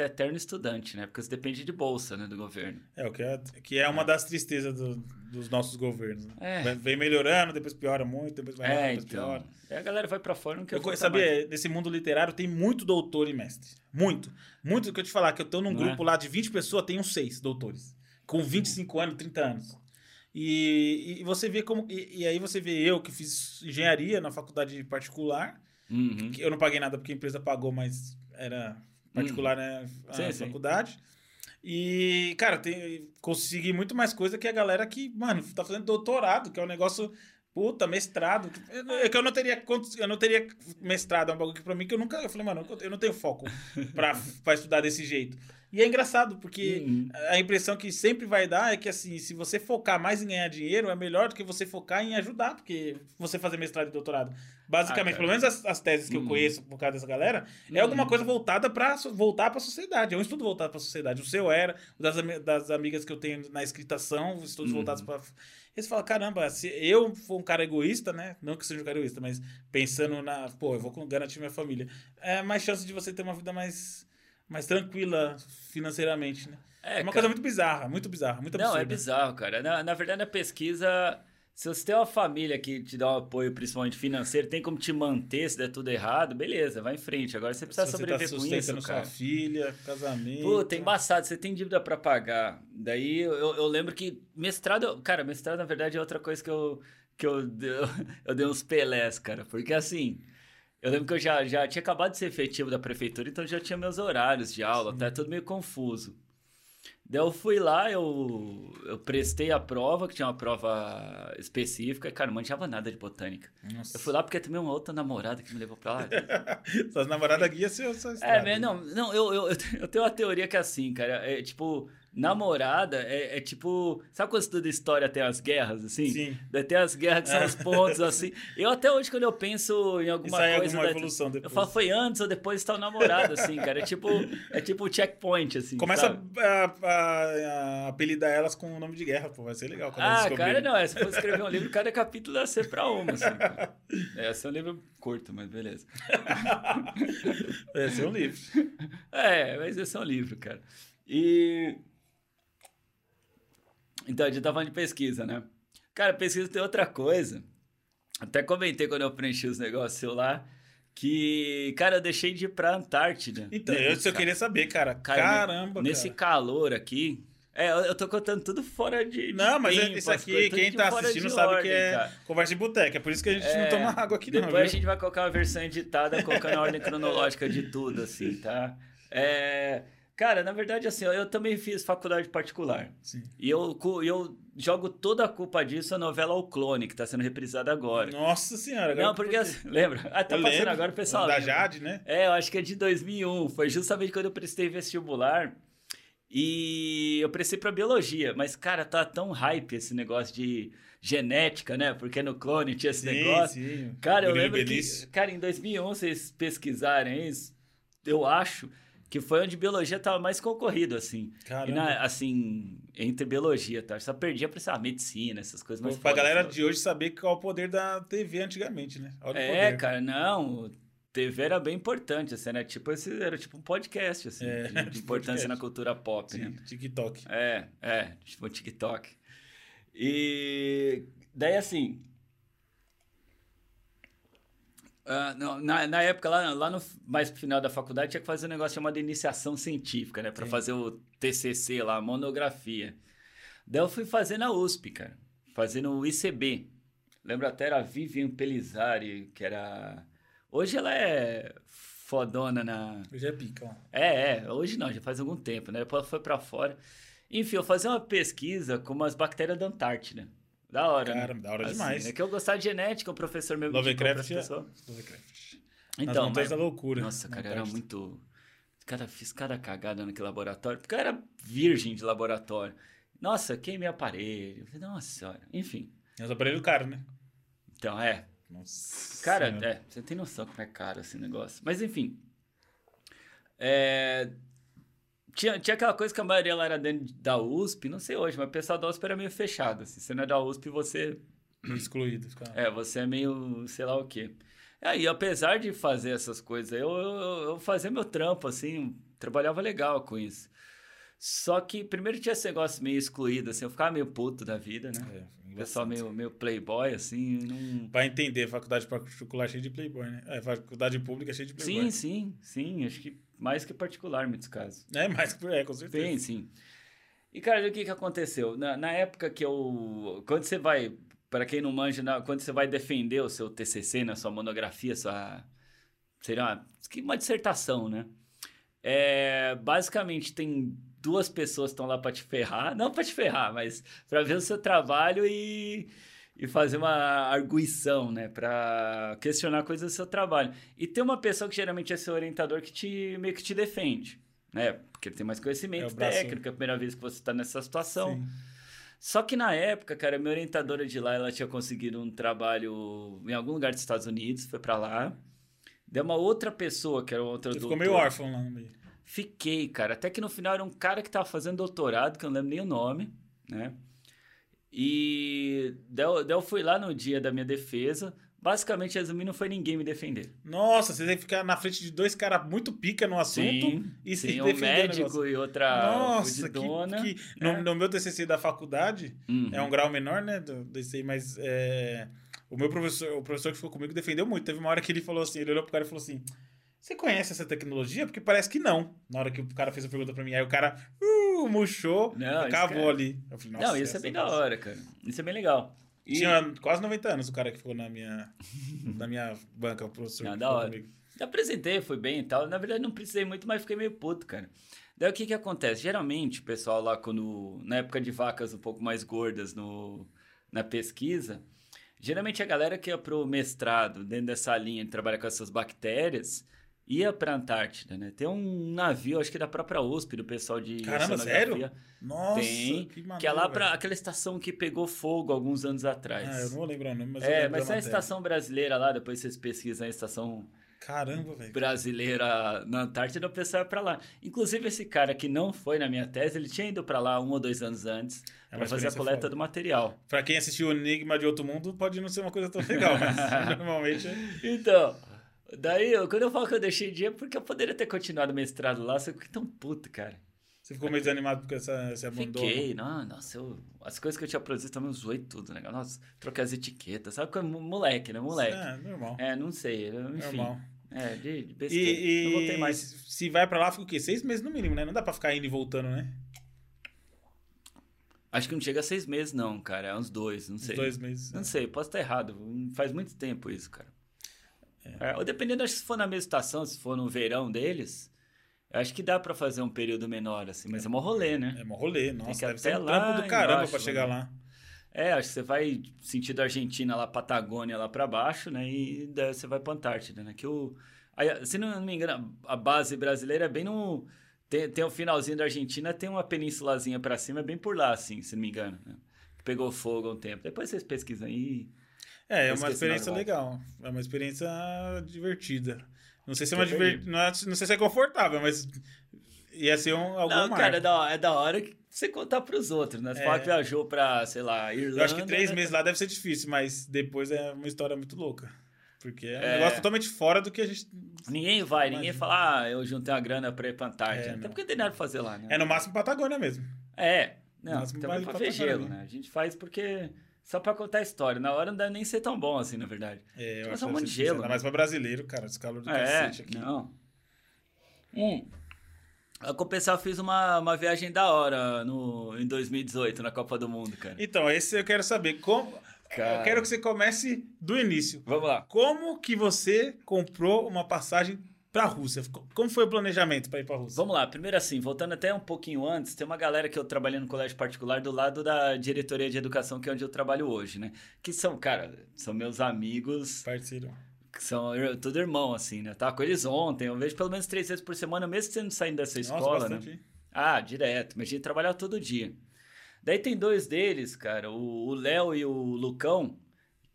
é eterno estudante, né? Porque você depende de bolsa, né, do governo. É, o que é, que é uma das tristezas do- dos nossos governos. né? É. Vem melhorando, depois piora muito, depois vai É, depois então. piora. Aí a galera vai pra fora, não quer Eu sabia, mais. nesse mundo literário tem muito doutor e mestre. Muito. Muito do que eu te falar, que eu tô num Não grupo é? lá de 20 pessoas, tem uns 6 doutores. Com 25 anos, 30 anos. E, e você vê como. E, e aí você vê eu que fiz engenharia na faculdade particular. Uhum. que Eu não paguei nada porque a empresa pagou, mas era particular, né? A Sim, sim. faculdade. E, cara, tem, consegui muito mais coisa que a galera que, mano, tá fazendo doutorado, que é um negócio. Puta, mestrado. É que eu não teria, eu não teria mestrado, é um bagulho que pra mim que eu nunca. Eu falei, mano, eu não tenho foco pra, pra estudar desse jeito. E é engraçado, porque Uhum. a impressão que sempre vai dar é que, assim, se você focar mais em ganhar dinheiro, é melhor do que você focar em ajudar, porque você fazer mestrado e doutorado. Basicamente, Ah, pelo menos as, as teses que eu Uhum. conheço por causa dessa galera, é Uhum. alguma coisa voltada para voltar para a sociedade. É um estudo voltado para a sociedade. O seu era, o das, das amigas que eu tenho na escritação, estudos Uhum. voltados para. Eles falam, caramba, se eu for um cara egoísta, né? Não que seja um cara egoísta, mas pensando na. Pô, eu vou garantir minha família. É mais chance de você ter uma vida mais, mais tranquila financeiramente, né? É, é uma cara... coisa muito bizarra, muito bizarra, muito absurda. Não, é bizarro, cara. Na, na verdade, a pesquisa se você tem uma família que te dá um apoio, principalmente financeiro, tem como te manter se der tudo errado, beleza, vai em frente. Agora você precisa se sobreviver você tá com isso, cara. sua filha, casamento. Puta, embaçado, você tem dívida para pagar. Daí eu, eu, lembro que mestrado, cara, mestrado na verdade é outra coisa que eu que eu, eu, eu dei uns pelés, cara, porque assim, eu lembro que eu já, já tinha acabado de ser efetivo da prefeitura, então já tinha meus horários de aula, Sim. tá tudo meio confuso. Daí eu fui lá, eu, eu prestei a prova, que tinha uma prova específica, e, cara, não manjava nada de botânica. Nossa. Eu fui lá porque também uma outra namorada que me levou pra lá. Suas namoradas guiam seu, seu É, não, não eu, eu, eu tenho uma teoria que é assim, cara, é tipo namorada é, é, tipo. Sabe quando estuda história tem as guerras, assim? Sim. Tem as guerras que são os pontos, assim. Eu até hoje, quando eu penso em alguma Isso coisa. Alguma evolução da, depois. Eu falo, foi antes ou depois de estar namorado, assim, cara. É tipo, é tipo o checkpoint, assim. Começa a, a, a, apelidar elas com o nome de guerra, pô. Vai ser legal. ah, cara, não. É, se for escrever um livro, cada capítulo ia ser pra uma, assim. Cara. É, esse é um livro curto, mas beleza. vai ser um livro. É, vai ser um livro, cara. E. Então, a gente tá falando de pesquisa, né? Cara, pesquisa tem outra coisa. Até comentei quando eu preenchi os negócios lá. Que, cara, eu deixei de ir pra Antártida. Então, eu, eu queria saber, cara. cara Caramba, Nesse cara. calor aqui, é, eu tô contando tudo fora de. Não, mas tempo, isso aqui, quem tá assistindo sabe ordem, que é cara. conversa de boteca. É por isso que a gente é, não toma água aqui, depois não. Depois a gente vai colocar uma versão editada, colocando a ordem cronológica de tudo, assim, tá? É. Cara, na verdade, assim, eu também fiz faculdade particular. Sim. E eu, eu jogo toda a culpa disso a novela O Clone, que está sendo reprisada agora. Nossa senhora. Não, porque, assim, lembra? Ah, tá eu passando lembro. agora, pessoal. Da Jade, né? É, eu acho que é de 2001. Foi justamente quando eu prestei vestibular. E eu prestei para biologia. Mas, cara, tá tão hype esse negócio de genética, né? Porque no clone tinha esse sim, negócio. Sim. Cara, eu lembro que... Cara, em 2001, vocês pesquisarem isso, eu acho que foi onde biologia estava mais concorrido, assim. Caramba. E na, assim, entre biologia, tá? Só perdia pra, sei lá, medicina, essas coisas mais Pra galera de hoje saber qual é o poder da TV antigamente, né? É, cara, não. TV era bem importante, assim, né? Tipo, esse, era tipo um podcast, assim, é, de, de importância na cultura pop, Sim, né? TikTok. É, é, tipo TikTok. E daí, assim, Uh, não, na, na época, lá, lá no mais pro final da faculdade, tinha que fazer um negócio chamado iniciação científica, né? Pra Sim. fazer o TCC lá, a monografia. Daí eu fui fazer na USP, cara. Fazendo o ICB. Lembro até era a Vivian Pelizari, que era... Hoje ela é fodona na... Hoje é pica, ó. É, é. Hoje não, já faz algum tempo, né? Depois foi para fora. Enfim, eu fazia uma pesquisa com umas bactérias da Antártida. Da hora. Cara, né? da hora assim, demais. É que eu gostava de genética, o professor meu Lovecraft. É... Lovecraft. Então, mas... da loucura. Nossa, cara, era muito. Cara, fiz cada cagada naquele laboratório, porque eu era virgem de laboratório. Nossa, queimei aparelho. Nossa senhora. Enfim. Mas o aparelho caro, né? Então, é. Nossa. Cara, senhora. é, você tem noção como é caro esse negócio. Mas enfim. É, tinha, tinha aquela coisa que a maioria lá era dentro da USP, não sei hoje, mas o pessoal da USP era meio fechado. Assim. Você não é da USP, você. Excluído. Cara. É, você é meio sei lá o quê. Aí, apesar de fazer essas coisas, eu, eu, eu fazia meu trampo, assim, trabalhava legal com isso. Só que primeiro tinha esse negócio meio excluído, assim, eu ficava meio puto da vida, né? É, pessoal meio, meio playboy, assim, não... Pra entender, faculdade particular cheia de playboy, né? É, faculdade pública cheia de playboy. Sim, sim, sim, acho que mais que particular, em muitos casos. É, mais que, é, com certeza. Sim, sim. E, cara, o que que aconteceu? Na, na época que eu... Quando você vai, para quem não manja, quando você vai defender o seu TCC, na sua monografia, sua... Seria uma, uma dissertação, né? É, basicamente, tem duas pessoas estão lá para te ferrar, não para te ferrar, mas para ver o seu trabalho e, e fazer uma arguição, né, para questionar coisas do seu trabalho. E tem uma pessoa que geralmente é seu orientador que te meio que te defende, né? Porque ele tem mais conhecimento é técnico, é a primeira vez que você está nessa situação. Sim. Só que na época, cara, minha orientadora de lá, ela tinha conseguido um trabalho em algum lugar dos Estados Unidos, foi para lá. Deu uma outra pessoa, que era outra Você doutor. ficou meio órfão lá no meio. Fiquei, cara. Até que no final era um cara que tava fazendo doutorado, que eu não lembro nem o nome, né? E daí eu, daí eu fui lá no dia da minha defesa, Basicamente, resumindo, não foi ninguém me defender. Nossa, você tem que ficar na frente de dois caras muito pica no assunto Sim, e se sim, um o médico negócio. e outra Nossa, que, fudidona. que no, É. no meu TCC da faculdade, Uhum. é um grau menor, né, do- desse mas é, o meu professor, o professor que ficou comigo defendeu muito. Teve uma hora que ele falou assim, ele olhou pro cara e falou assim, você conhece essa tecnologia? Porque parece que não. Na hora que o cara fez a pergunta pra mim, aí o cara uh, murchou, Não, acabou cara. ali. Eu falei, Não, "Nossa, isso é bem nossa." da hora, cara. Isso é bem legal. E- Tinha quase 90 anos o cara que ficou na minha, na minha banca, o professor. Não, que da hora. comigo. Apresentei, foi bem e tal. Na verdade, não precisei muito, mas fiquei meio puto, cara. Daí o que que acontece? Geralmente, o pessoal lá, quando. Na época de vacas um pouco mais gordas no, na pesquisa, geralmente a galera que ia pro mestrado, dentro dessa linha de trabalhar com essas bactérias, ia pra Antártida, né? Tem um navio, acho que da própria USP, do pessoal de. Caramba, sério? Nossa, Tem, que maneiro, Que é lá pra aquela estação que pegou fogo alguns anos atrás. Ah, eu não vou lembrar o nome, mas eu É, mas é a estação brasileira lá, depois vocês pesquisam a estação Caramba, velho. brasileira na Antártida, o pessoal é pra lá. Inclusive, esse cara que não foi na minha tese, ele tinha ido pra lá um ou dois anos antes É uma pra fazer a coleta foda. do material. Pra quem assistiu o Enigma de Outro Mundo, pode não ser uma coisa tão legal, mas normalmente Então, daí, eu- quando eu falo que eu deixei de ir, é porque eu poderia ter continuado o mestrado lá, só que tão puto, cara. você ficou meio desanimado porque essa, esse abandono. Fiquei, não, nossa, eu, as coisas que eu tinha produzido também eu zoei tudo, né? Nossa, troquei as etiquetas, sabe? Moleque, né? Moleque. É, normal. É, não sei, enfim. normal. É, de, de E, besteira. e não voltei mais. se vai pra lá, fica o quê? Seis meses no mínimo, né? Não dá pra ficar indo e voltando, né? Acho que não chega a seis meses, não, cara. É uns dois, não Uns sei. dois meses. Não é. sei, posso estar errado. Faz muito tempo isso, cara. É, ou dependendo, acho que se for na mesma estação, se for no verão deles, eu acho que dá pra fazer um período menor, assim. Mas é mó rolê, né? É mó rolê. Nossa, que deve ser até um lá trampo do caramba embaixo, pra chegar né? lá. É, acho que você vai sentido Argentina lá, Patagônia lá pra baixo, né? E daí você vai pra Antártida, né? Que o... Aí, se não me engano, a base brasileira é bem no... Tem, tem o finalzinho da Argentina, tem uma penínsulazinha pra cima, é bem por lá, assim, se não me engano. Né? Pegou fogo há um tempo. Depois vocês pesquisam aí. É, é uma experiência legal. É uma experiência divertida. Não sei se é uma diver... não, é- não sei se é confortável, mas ia ser um, algum Não, marco. cara, é da, é da hora que você contar pros outros, né? Você É. fala que viajou pra, sei lá, Irlanda. Eu acho que três né? meses lá deve ser difícil, mas depois é uma história muito louca. Porque é um É. negócio totalmente fora do que a gente. Ninguém vai, ninguém Imagina. fala, ah, eu juntei uma grana pra ir pra Antártida. É, Até não. porque não tem nada pra fazer lá, né? É no máximo Patagônia mesmo. É, não, Máximo também vale pra ver gelo, né? A gente faz porque... Só pra contar a história. Na hora não deve nem ser tão bom assim, na verdade. É, eu Mas acho é um monte de gelo, né? mais pra brasileiro, cara. Esse calor do É, cacete aqui. não. Hum. A compensar, eu fiz uma, uma viagem da hora no, em 2018, na Copa do Mundo, cara. Então, esse eu quero saber. Como... Cara. Eu quero que você comece do início. Vamos lá. Como que você comprou uma passagem pra Rússia? Como foi o planejamento pra ir pra Rússia? Vamos lá, primeiro assim, voltando até um pouquinho antes, tem uma galera que eu trabalhei no colégio particular do lado da diretoria de educação, que é onde eu trabalho hoje, né? Que são, cara, são meus amigos, Parceiro. que são tudo irmão, assim, né? Tava com eles ontem, eu vejo pelo menos três vezes por semana, mesmo sendo saindo dessa escola, né? bastante. Ah, direto, mas a gente trabalhava todo dia. Daí tem dois deles, cara, o Léo e o Lucão,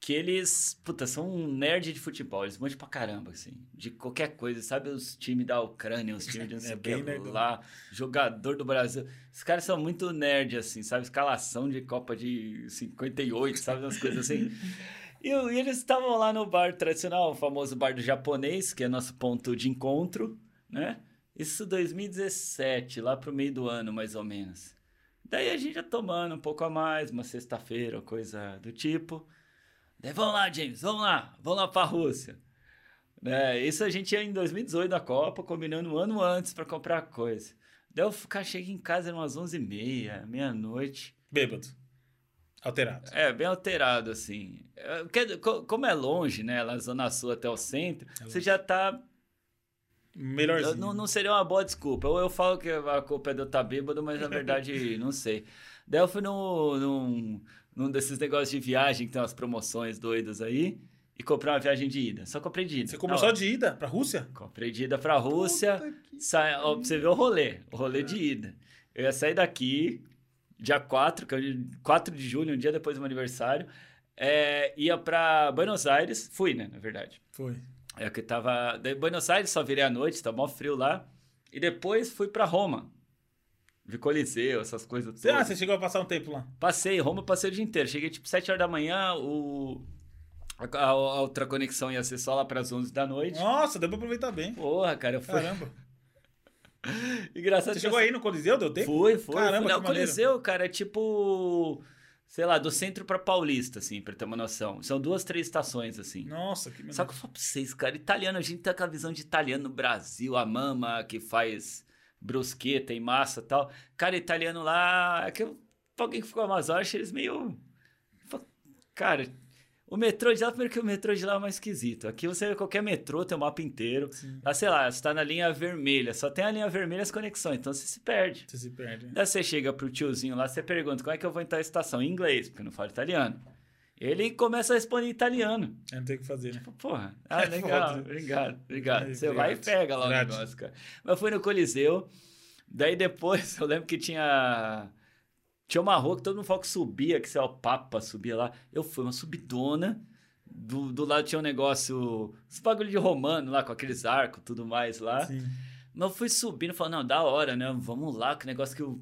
que eles, puta, são um nerd de futebol, eles manjam pra caramba, assim, de qualquer coisa, sabe os times da Ucrânia, os times de não sei É o que nerdão. lá, jogador do Brasil. Os caras são muito nerd, assim, sabe? Escalação de Copa de 58, sabe? Umas coisas assim. E, e eles estavam lá no bar tradicional, o famoso bar do japonês, que é nosso ponto de encontro, né? Isso 2017, lá pro meio do ano, mais ou menos. Daí a gente já tomando um pouco a mais, uma sexta-feira, coisa do tipo. Daí, vamos lá, James, vamos lá, vamos lá pra Rússia. Né, isso a gente ia em 2018 da Copa, combinando um ano antes pra comprar coisa. Daí eu ficar, cheguei em casa, eram umas 11h30, meia-noite. Bêbado. Alterado. É, bem alterado, assim. É, porque, co- como é longe, né, lá na Zona Sul até o centro, É você já tá Melhorzinho. Eu- Não, não seria uma boa desculpa. Ou eu falo que a culpa é de eu estar bêbado, mas na verdade não sei. Daí eu fui no, num, num desses negócios de viagem que tem umas promoções doidas aí e comprei uma viagem de ida. Só comprei de ida. Você comprou só de ida pra Rússia? Comprei de ida pra Rússia. Sai, ó, pra você ver o rolê. O rolê de ida. Eu ia sair daqui dia 4, que é o dia- 4 de julho, um dia depois do meu aniversário. É, ia pra Buenos Aires. Fui, né, na verdade. Foi. É que tava. Daí Buenos Aires só virei à noite, tá mó frio lá. E depois fui pra Roma. Vi Coliseu, essas coisas ah, todas. você chegou a passar um tempo lá. Passei, Roma eu passei o dia inteiro. Cheguei tipo 7 horas da manhã, o. A, a- outra conexão ia ser só lá pras 11 da noite. Nossa, deu pra aproveitar bem. Porra, cara, eu fui. Caramba. Engraçado Você chegou eu- aí no Coliseu, deu tempo? Fui, fui. Caramba. Não, o. Coliseu, cara, é tipo. Sei lá, do centro pra Paulista, assim, pra ter uma noção. São duas, três estações, assim. Nossa, que Só que eu falo pra vocês, cara, italiano, a gente tá com a visão de italiano no Brasil, a mama que faz brusqueta e massa tal. Cara, italiano lá, é que eu, alguém que ficou horas, achei eles meio. Cara, o metrô de lá, primeiro que o metrô de lá é mais esquisito. Aqui você vê qualquer metrô, tem o mapa inteiro. Sim. Lá, sei lá, você tá na linha vermelha, só tem a linha vermelha as conexões, então você se perde. Você se perde. Daí você chega pro tiozinho lá, você pergunta como é que eu vou em tal estação? Em inglês, porque eu não falo italiano. Ele começa a responder em italiano. Aí Não tem o que fazer, né? Porra, ah, É legal, obrigado, obrigado. É, Você vai e obrigado. pega lá o negócio, cara. Mas eu fui no Coliseu, daí depois eu lembro que tinha. Tinha uma rua que todo mundo falou que subia, que sei lá, o Papa subia lá. Eu fui, uma subidona. Do, do lado tinha um negócio. Os bagulho de romano lá, com aqueles arcos tudo mais lá. Sim. Mas eu fui subindo e falei, não, da hora, né? Vamos lá, que negócio que o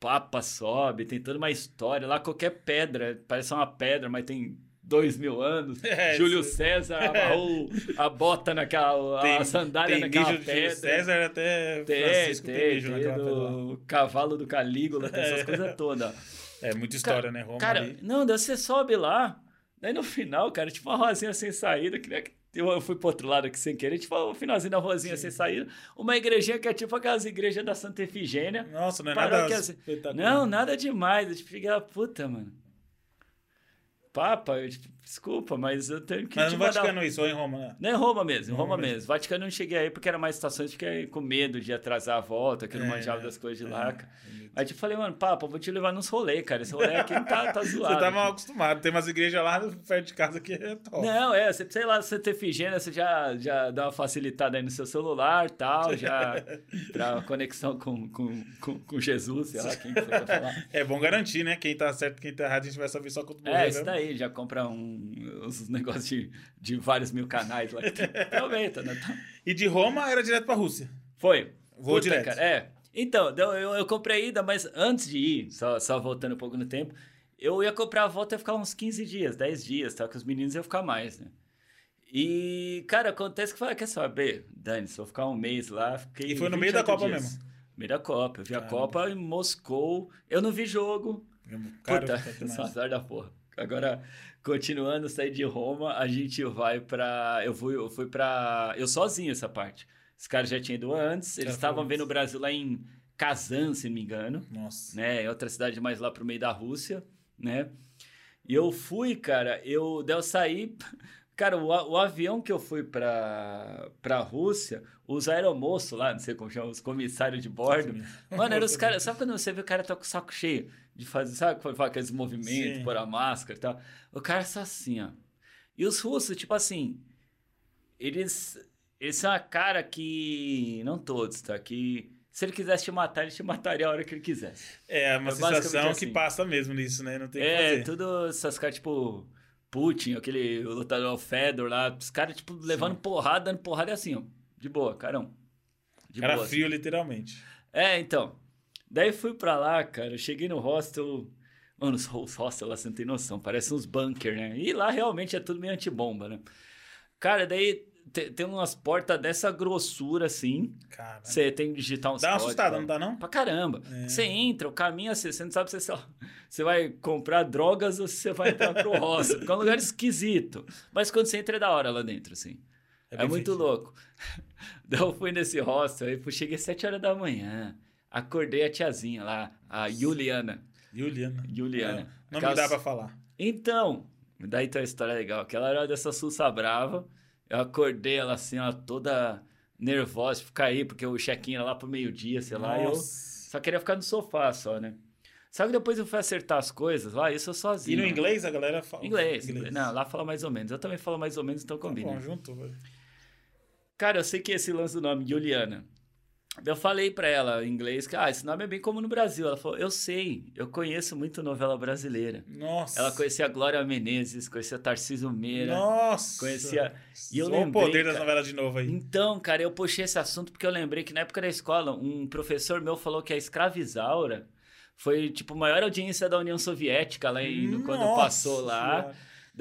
Papa sobe, tem toda uma história. Lá qualquer pedra, parece uma pedra, mas tem dois mil anos. É, Júlio isso- César amarrou a bota naquela, a sandália tem naquela pedra. César até Tem, Francisco tem, tem, tem naquela pedra do cavalo do Calígula, tem essas É. coisas todas. É, muita história, né? Roma Cara, ali. não, daí você sobe lá, daí no final, cara, tipo uma rosinha sem saída, que eu fui pro outro lado aqui sem querer, tipo o finalzinho da rosinha sem saída, uma igrejinha que é tipo aquelas igrejas da Santa Efigênia. Nossa, não é nada que assim- espetacular. Não, nada demais. Eu tipo, fiquei, puta, mano. Papa, eu, tipo, desculpa, mas eu tenho que Mas te no mandar- Vaticano isso, ou em Roma, né? Não, em Roma mesmo, em Roma Roma mesmo. mesmo. Vaticano eu não cheguei aí porque era mais estações, fiquei com medo de atrasar a volta, que eu não É, manjava das coisas de é. lá. cara. Aí tipo, falei, mano, Papa, eu vou te levar nos rolês, cara. Esse rolê aqui tá, tá zoado. Você tá mal acostumado. Tem umas igrejas lá perto de casa que é top. Não, é, você, sei lá, você ter Efigênia, você já, já dá uma facilitada aí no seu celular e tal, já pra conexão com, com, com, com Jesus, sei lá, quem foi pra falar. É bom garantir, né? Quem tá certo quem tá errado, a gente vai saber só quando morrer. É, isso daí, já compra um, uns negócios de, de vários mil canais lá. Aproveita, né? Tá- E de Roma era direto pra Rússia. Foi. Voo direto. cara, é. Então, eu, eu, comprei a ida, mas antes de ir, só, só voltando um pouco no tempo, eu ia comprar a volta e ia ficar uns 15 dias, 10 dias, tá? Que os meninos iam ficar mais, né? E, cara, acontece que eu falei, quer saber, Dani, se eu ficar um mês lá, fiquei. E foi no meio da 28 Copa dias. mesmo? Meio da Copa. Eu vi a. Copa em Moscou. Eu não vi jogo. Cara, Puta, só azar da porra. Agora, continuando, sair de Roma, a gente vai pra. Eu fui, eu fui pra. Eu sozinho essa parte. Os caras já tinham ido antes, eles estavam vendo o Brasil lá em Kazan, se não me engano, Nossa. né? É outra cidade mais lá pro meio da Rússia, né? E eu fui, cara, eu, daí eu saí. Cara, o, o avião que eu fui pra, pra Rússia, os aeromoços lá, não sei como chama, os comissários de bordo. Mano, eram os caras. Sabe quando você vê o cara tá com o saco cheio de fazer, sabe, quando faz aqueles movimentos, Sim. pôr a máscara e tal? O cara só assim, ó. E os russos, tipo assim, eles. Eles são a cara que. Não todos, tá? Que. Se ele quisesse te matar, ele te mataria a hora que ele quisesse. É uma É sensação assim. que passa mesmo nisso, né? Não tem É, tudo essas caras, tipo. Putin, aquele lutador Fedor lá, os caras, tipo, levando porrada, dando porrada e assim, ó. De boa, carão. De Cara boa, assim. frio, literalmente. É, então. Daí fui pra lá, cara. Cheguei no hostel. Mano, os os hostels lá, você não tem noção. Parece uns bunker, né? E lá realmente é tudo meio antibomba, né? Cara, daí te- tem umas portas dessa grossura assim. Cara. Você tem que digitar uns Dá uma códigos, assustada, não dá não? Pra caramba. É. Você entra, o caminho assim, você não sabe se você, vai comprar drogas ou se você vai entrar pro hostel. Porque é um lugar esquisito. Mas quando você entra é da hora lá dentro, assim. É É, muito louco. Daí eu fui nesse hostel, aí cheguei às 7 horas da manhã. Acordei a tiazinha lá, a Juliana. Juliana. Juliana. É, Não Aquelas- me dá pra falar. Então, daí tem uma história legal. Aquela era dessa Sussa Brava. Eu acordei ela assim, ela toda nervosa, ficar aí, porque o check-in era lá pro meio-dia, sei lá. e eu Nossa. só queria ficar no sofá só, né? Só que depois eu fui acertar as coisas lá, isso eu E sozinho. no né? inglês a galera fala. Inglês, inglês. Não, lá fala mais ou menos. Eu também falo mais ou menos, então Tá combina. bom, junto. velho. Cara, eu sei que esse lance do nome, Juliana. Eu falei pra ela em inglês que, ah, esse nome é bem como no Brasil. Ela falou, eu sei, eu conheço muito novela brasileira. Nossa. Ela conhecia Glória Menezes, conhecia Tarcísio Meira. Nossa. Conhecia- E eu Só lembrei, o poder das cara. novelas de novo aí. Então, cara, eu puxei esse assunto porque eu lembrei que na época da escola, um professor meu falou que a Escravizaura foi, tipo, a maior audiência da União Soviética lá em, quando passou lá.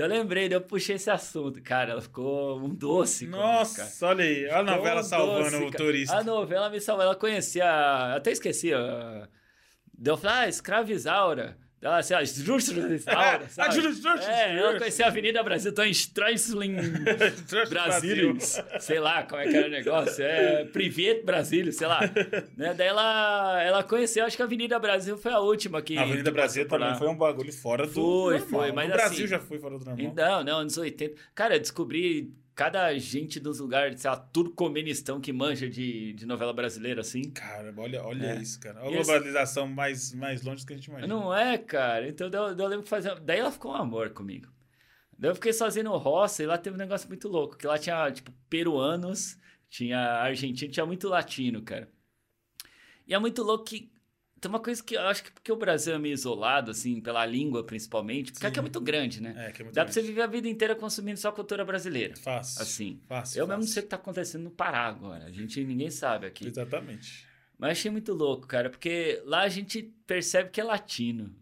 Eu lembrei, eu puxei esse assunto. Cara, ela ficou um doce. comigo. Nossa, olha aí. Olha a Ficou novela um salvando doce, o turista. A novela me salvou. Ela conhecia. Até esqueci. Daí eu falei, ah, escravizaura. Assim, ah, sabe? Ah, Júlio Strauss, É, ela Strauss. conhecia a Avenida Brasil, tô em Streisling Brasil. sei lá como é que era o negócio. É Privet Brasil, sei lá. né? Daí ela, ela conheceu, acho que a Avenida Brasil foi a última que. A Avenida que Brasil também lá. foi um bagulho fora do Foi, normal. foi, mas No Brasil assim- já foi fora do normal. Não, não, anos 80. Cara, eu descobri cada gente dos lugares, sei lá, turcomenistão que manja de, de novela brasileira, assim. Cara, olha, olha É. isso, cara. Olha a esse- globalização mais, mais longe do que a gente imagina. Não é, cara. Então eu, eu lembro que fazia. Daí ela ficou um amor comigo. Daí eu fiquei sozinho no roça e lá teve um negócio muito louco. Que lá tinha, tipo, peruanos, tinha argentino, tinha muito latino, cara. E é muito louco que. Tem uma coisa que eu acho que porque o Brasil é meio isolado, assim, pela língua principalmente, porque Sim. aqui é muito grande, né? É, que é muito Dá pra você grande. viver a vida inteira consumindo só cultura brasileira. Fácil. Assim. Fácil. Eu mesmo não fácil. sei o que tá acontecendo no Pará agora. A gente ninguém sabe aqui. Exatamente. Mas achei muito louco, cara, porque lá a gente percebe que é latino.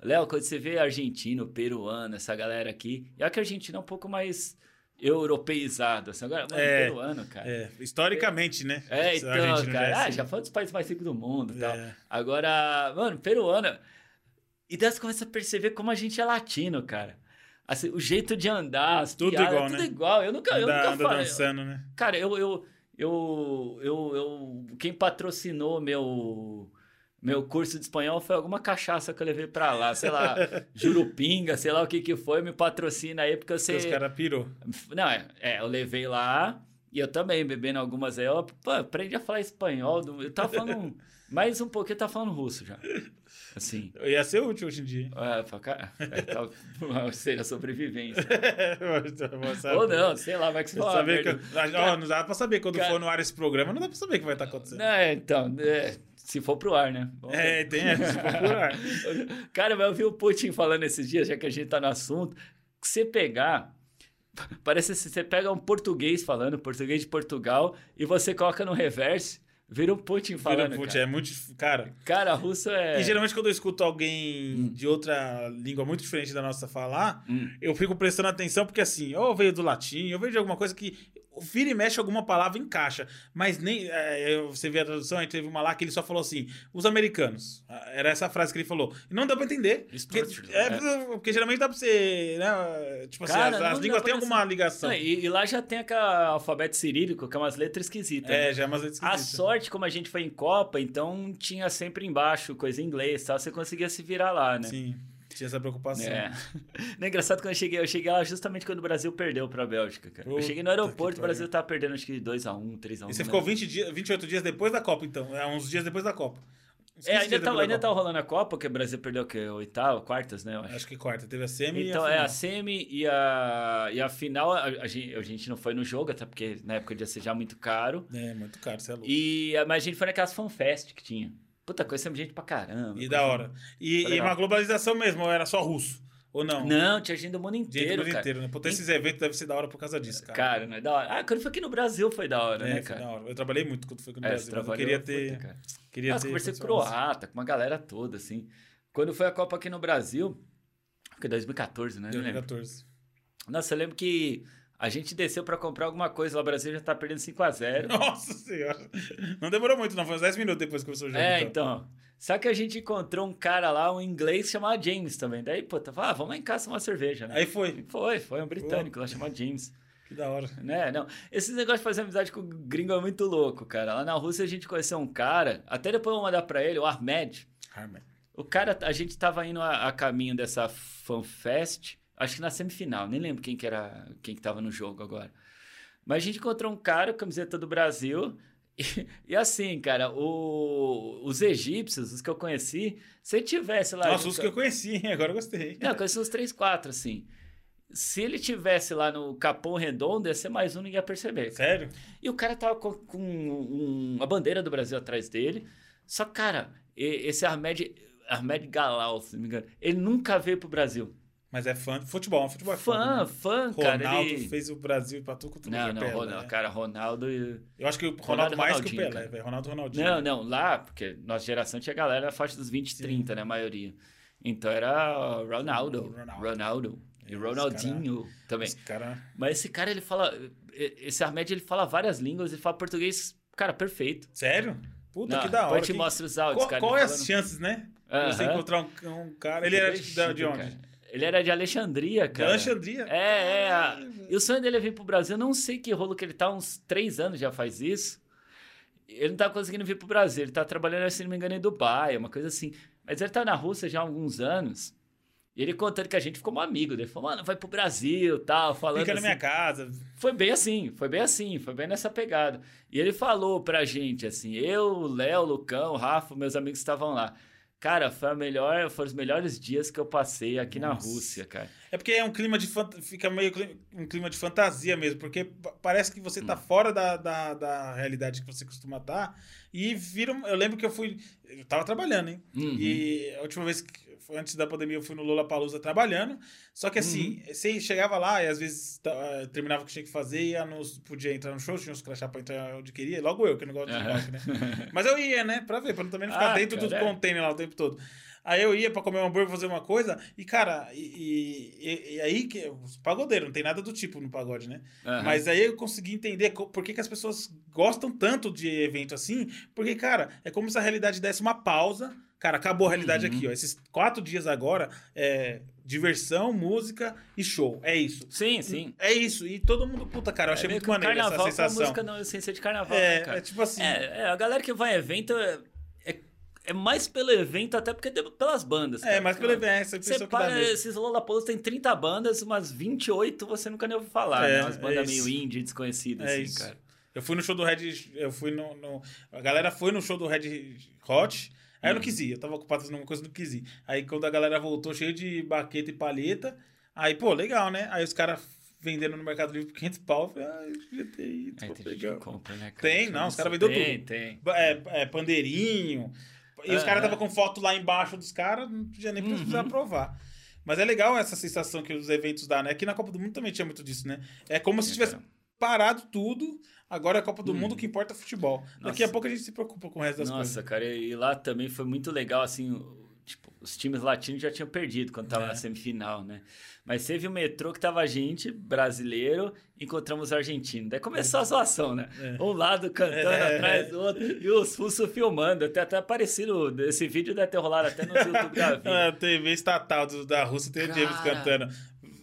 Léo, quando você vê argentino, peruano, essa galera aqui, e olha que a Argentina é um pouco mais europeizado. Assim, agora, mano, É, peruano, cara. É, historicamente, né? É, então, Argentina cara, é ah, assim. já foi um dos países mais ricos do mundo e tal. É. Agora, mano, peruano. E daí você começa a perceber como a gente é latino, cara. Assim, o jeito de andar, as Tudo piadas, igual, tudo né? igual. Eu nunca, eu Anda, nunca anda falei. dançando, né? Cara, eu, eu, eu, eu, eu, quem patrocinou meu, meu curso de espanhol foi alguma cachaça que eu levei pra lá, sei lá, Jurupinga, sei lá o que que foi, me patrocina aí, porque eu sei... Os caras pirou. Não, é, é, eu levei lá e eu também, bebendo algumas aí, eu pô, aprendi a falar espanhol, do- eu tava falando um- mais um pouquinho, eu tava falando russo já, assim... Eu ia ser útil hoje em dia. É, pra cá, é, tá, seria sobrevivência. Ou não, sei lá, vai que você fala saber que- ó, não dá pra saber quando Cara- for no ar esse programa, não dá pra saber o que vai estar acontecendo. É, então, é, se for pro ar, né? Vamos ver. É, tem essa, se procurar. Cara, mas eu vi o Putin falando esses dias, já que a gente tá no assunto, que você pegar. Parece que você pega um português falando, português de Portugal, e você coloca no reverse, vira um Putin falando. Vira, putz, cara. é muito. Cara, Cara, russo é. E geralmente quando eu escuto alguém de outra língua muito diferente da nossa falar, Hum. eu fico prestando atenção porque assim, ou veio do latim, eu vejo alguma coisa que vira e mexe alguma palavra encaixa, mas nem é, você vê a tradução, a gente teve uma lá que ele só falou assim, os americanos. Ah, Era essa frase que ele falou. E não dá pra entender. Porque, é, é. porque geralmente dá pra você, né, tipo assim, Cara, as, não as dá línguas têm alguma ligação. Não, e, e lá já tem aquele alfabeto cirílico, que é umas letras esquisitas. né? É, já é umas letras A esquisitas. sorte, como a gente foi em Copa, então tinha sempre embaixo coisa em inglês tal, você conseguia se virar lá, né? Sim, tinha essa preocupação. É. Não é engraçado quando eu cheguei, eu cheguei lá justamente quando o Brasil perdeu pra Bélgica, cara. eu Puta cheguei no que aeroporto, o Brasil tava perdendo acho que 2x1, 3x1. E você não ficou lembro. 20 dias, 28 dias depois da Copa, então. É, uns dias depois da Copa. Uns 15 É, ainda dias tá, ainda tá rolando a Copa, porque o Brasil perdeu o quê? Oitava, quartas, né? Eu acho. Acho que quarta. Teve a semi Então, e a é final. a semi e a, e a final, a, a gente, a gente não foi no jogo, até porque na época ia ser já muito caro. É, muito caro, você é louco. E, mas a gente foi naquelas fanfest que tinha. Puta, conhecemos gente pra caramba. E da hora. E, e uma globalização mesmo, ou era só russo? Ou não? Não, tinha gente do mundo Gente inteiro, do mundo cara. inteiro, né? Ter esses eventos deve ser da hora por causa disso, cara. Cara, não é da hora. Ah, quando foi aqui no Brasil foi da hora, é, né, foi cara? da hora. Eu trabalhei muito quando foi aqui no É, Brasil, mas eu queria puta, ter... cara. Queria Nossa, ter conversei com condições. croata, com uma galera toda, assim. Quando foi a Copa aqui no Brasil, foi 2014, né? Não lembro. 2014. Nossa, eu lembro que a gente desceu pra comprar alguma coisa lá, o Brasil já tá perdendo 5x0. Nossa senhora. Não demorou muito, não. Foi uns 10 minutos depois que começou o jogo. É, então. Só que a gente encontrou um cara lá, um inglês chamado James também. Daí, pô, tá falando, ah, vamos lá em casa tomar uma cerveja, né? Aí foi. Foi, foi um britânico lá chamado James. Que da hora. Né, não. Esse negócio de fazer amizade com o gringo é muito louco, cara. Lá na Rússia a gente conheceu um cara, até depois eu vou mandar pra ele, o Ahmed. Harman. O cara, a gente tava indo a, a caminho dessa FanFest, acho que na semifinal, nem lembro quem que era, quem que tava no jogo agora. Mas a gente encontrou um cara, com camiseta do Brasil, e, e assim, cara, o- os egípcios, os que eu conheci, se tivesse lá... Nossa, os que eu conheci? Agora eu gostei. Não, eu conheci uns três, quatro, assim. Se ele tivesse lá no Capão Redondo, ia ser mais um, ninguém ia perceber. cara. Sério? E o cara tava com, com um- a bandeira do Brasil atrás dele. Só que, cara, esse Ahmed, Ahmed Galal, se não me engano, ele nunca veio pro Brasil. Mas é fã de futebol. Futebol é Fã, né? fã, cara. Ronaldo ele... fez o Brasil pra tu contra Não, o não, Pelé, Ronaldo, né? cara, Ronaldo. e- Eu acho que o Ronaldo, Ronaldo mais que o Ronaldinho, Pelé, velho. Ronaldo e Ronaldinho. Não, não, lá, porque nossa geração tinha galera na faixa dos 20, Sim. 30, né, a maioria. Então era Ronaldo. Ronaldo. Ronaldo. E Ronaldinho cara, também. Cara... Mas esse cara, ele fala. Esse Ahmed, ele fala várias línguas, ele fala português, cara, perfeito. Sério? Puta, Não, que da hora. Depois te mostra os áudios, qual, cara. Qual é as chances, né? Uh -huh. Você encontrar um, um cara. Ele era de, de onde? Cara. Ele era de Alexandria, cara. De Alexandria? É, é. A... E o sonho dele é vir pro Brasil. Eu não sei que rolo que ele tá, uns três anos já faz isso. Ele não tá conseguindo vir pro Brasil. Ele tá trabalhando, se não me engano, em Dubai, uma coisa assim. Mas ele tá na Rússia já há alguns anos. E ele contando que a gente ficou um amigo. Ele falou, mano, vai pro Brasil tal, falando. Fica assim. na minha casa. Foi bem assim, foi bem assim, foi bem nessa pegada. E ele falou pra gente, assim, eu, o Léo, o Lucão, o Rafa, meus amigos estavam lá. Cara, foi a melhor, foram os melhores dias que eu passei aqui Nossa. na Rússia, cara. É porque é um clima de fica meio um clima de fantasia mesmo, porque parece que você tá hum. fora da, da, da realidade que você costuma estar. Tá, e viram. Eu lembro que eu fui. Eu tava trabalhando, hein? Uhum. E a última vez que antes da pandemia eu fui no Lula Palusa trabalhando. Só que assim, uhum. você chegava lá e às vezes uh, terminava o que tinha que fazer e ia nos, podia entrar no show, tinha uns crachá pra entrar onde queria. Logo eu, que não gosto de rock, né? Mas eu ia, né? Pra ver, pra também não ficar ah, dentro cara, do container lá o tempo todo. Aí eu ia pra comer um hambúrguer, fazer uma coisa, e cara, e, e, e aí que. Os pagodeiros, não tem nada do tipo no pagode, né? Uhum. Mas aí eu consegui entender por que, que as pessoas gostam tanto de evento assim, porque, cara, é como se a realidade desse uma pausa Cara, acabou a realidade uhum. aqui, ó. Esses quatro dias agora é diversão, música e show. É isso. Sim, sim. É isso. E todo mundo, puta, cara, eu é achei é muito maneiro essa sensação. música não essência de carnaval, é, né, cara? É tipo assim. É, é, a galera que vai em evento é, é, é mais pelo evento, até porque pelas bandas. É, cara. É, mais pelo evento. Você para, esses Lollapalooza tem 30 bandas, umas 28 você nunca nem ouviu falar, é, né? Umas bandas meio indie, desconhecidas, assim, isso. cara. Eu fui no show do Red. Eu fui no, no, A galera foi no show do Red Hot. Aí eu não quis ir, eu tava ocupado fazendo uma coisa, não quis ir. Aí quando a galera voltou cheio de baqueta e palheta, aí, pô, legal, né? Aí os caras vendendo no Mercado Livre por 500 pau, eu falei, ah, eu devia ter ido. É, tem legal. Compra, né, cara? Tem, não, os caras vendeu tem, tudo. Tem, é, é, pandeirinho. E os caras estavam com foto lá embaixo dos caras, não podia nem precisar uhum. provar. Mas é legal essa sensação que os eventos dão, né? Aqui na Copa do Mundo também tinha muito disso, né? É como se tivesse parado tudo Agora é a Copa do hum. Mundo, o que importa é futebol. Nossa. Daqui a pouco a gente se preocupa com o resto das Nossa, coisas. Nossa, cara, e lá também foi muito legal, assim, tipo, os times latinos já tinham perdido quando tava é. na semifinal, né? Mas teve o metrô que tava a gente, brasileiro, encontramos argentino. Daí começou a zoação, né? É. Um lado cantando é. atrás do outro e os russos filmando. Até, até parecido, esse vídeo deve ter rolado até no YouTube da vida. A TV estatal do, da Rússia tem o James cantando.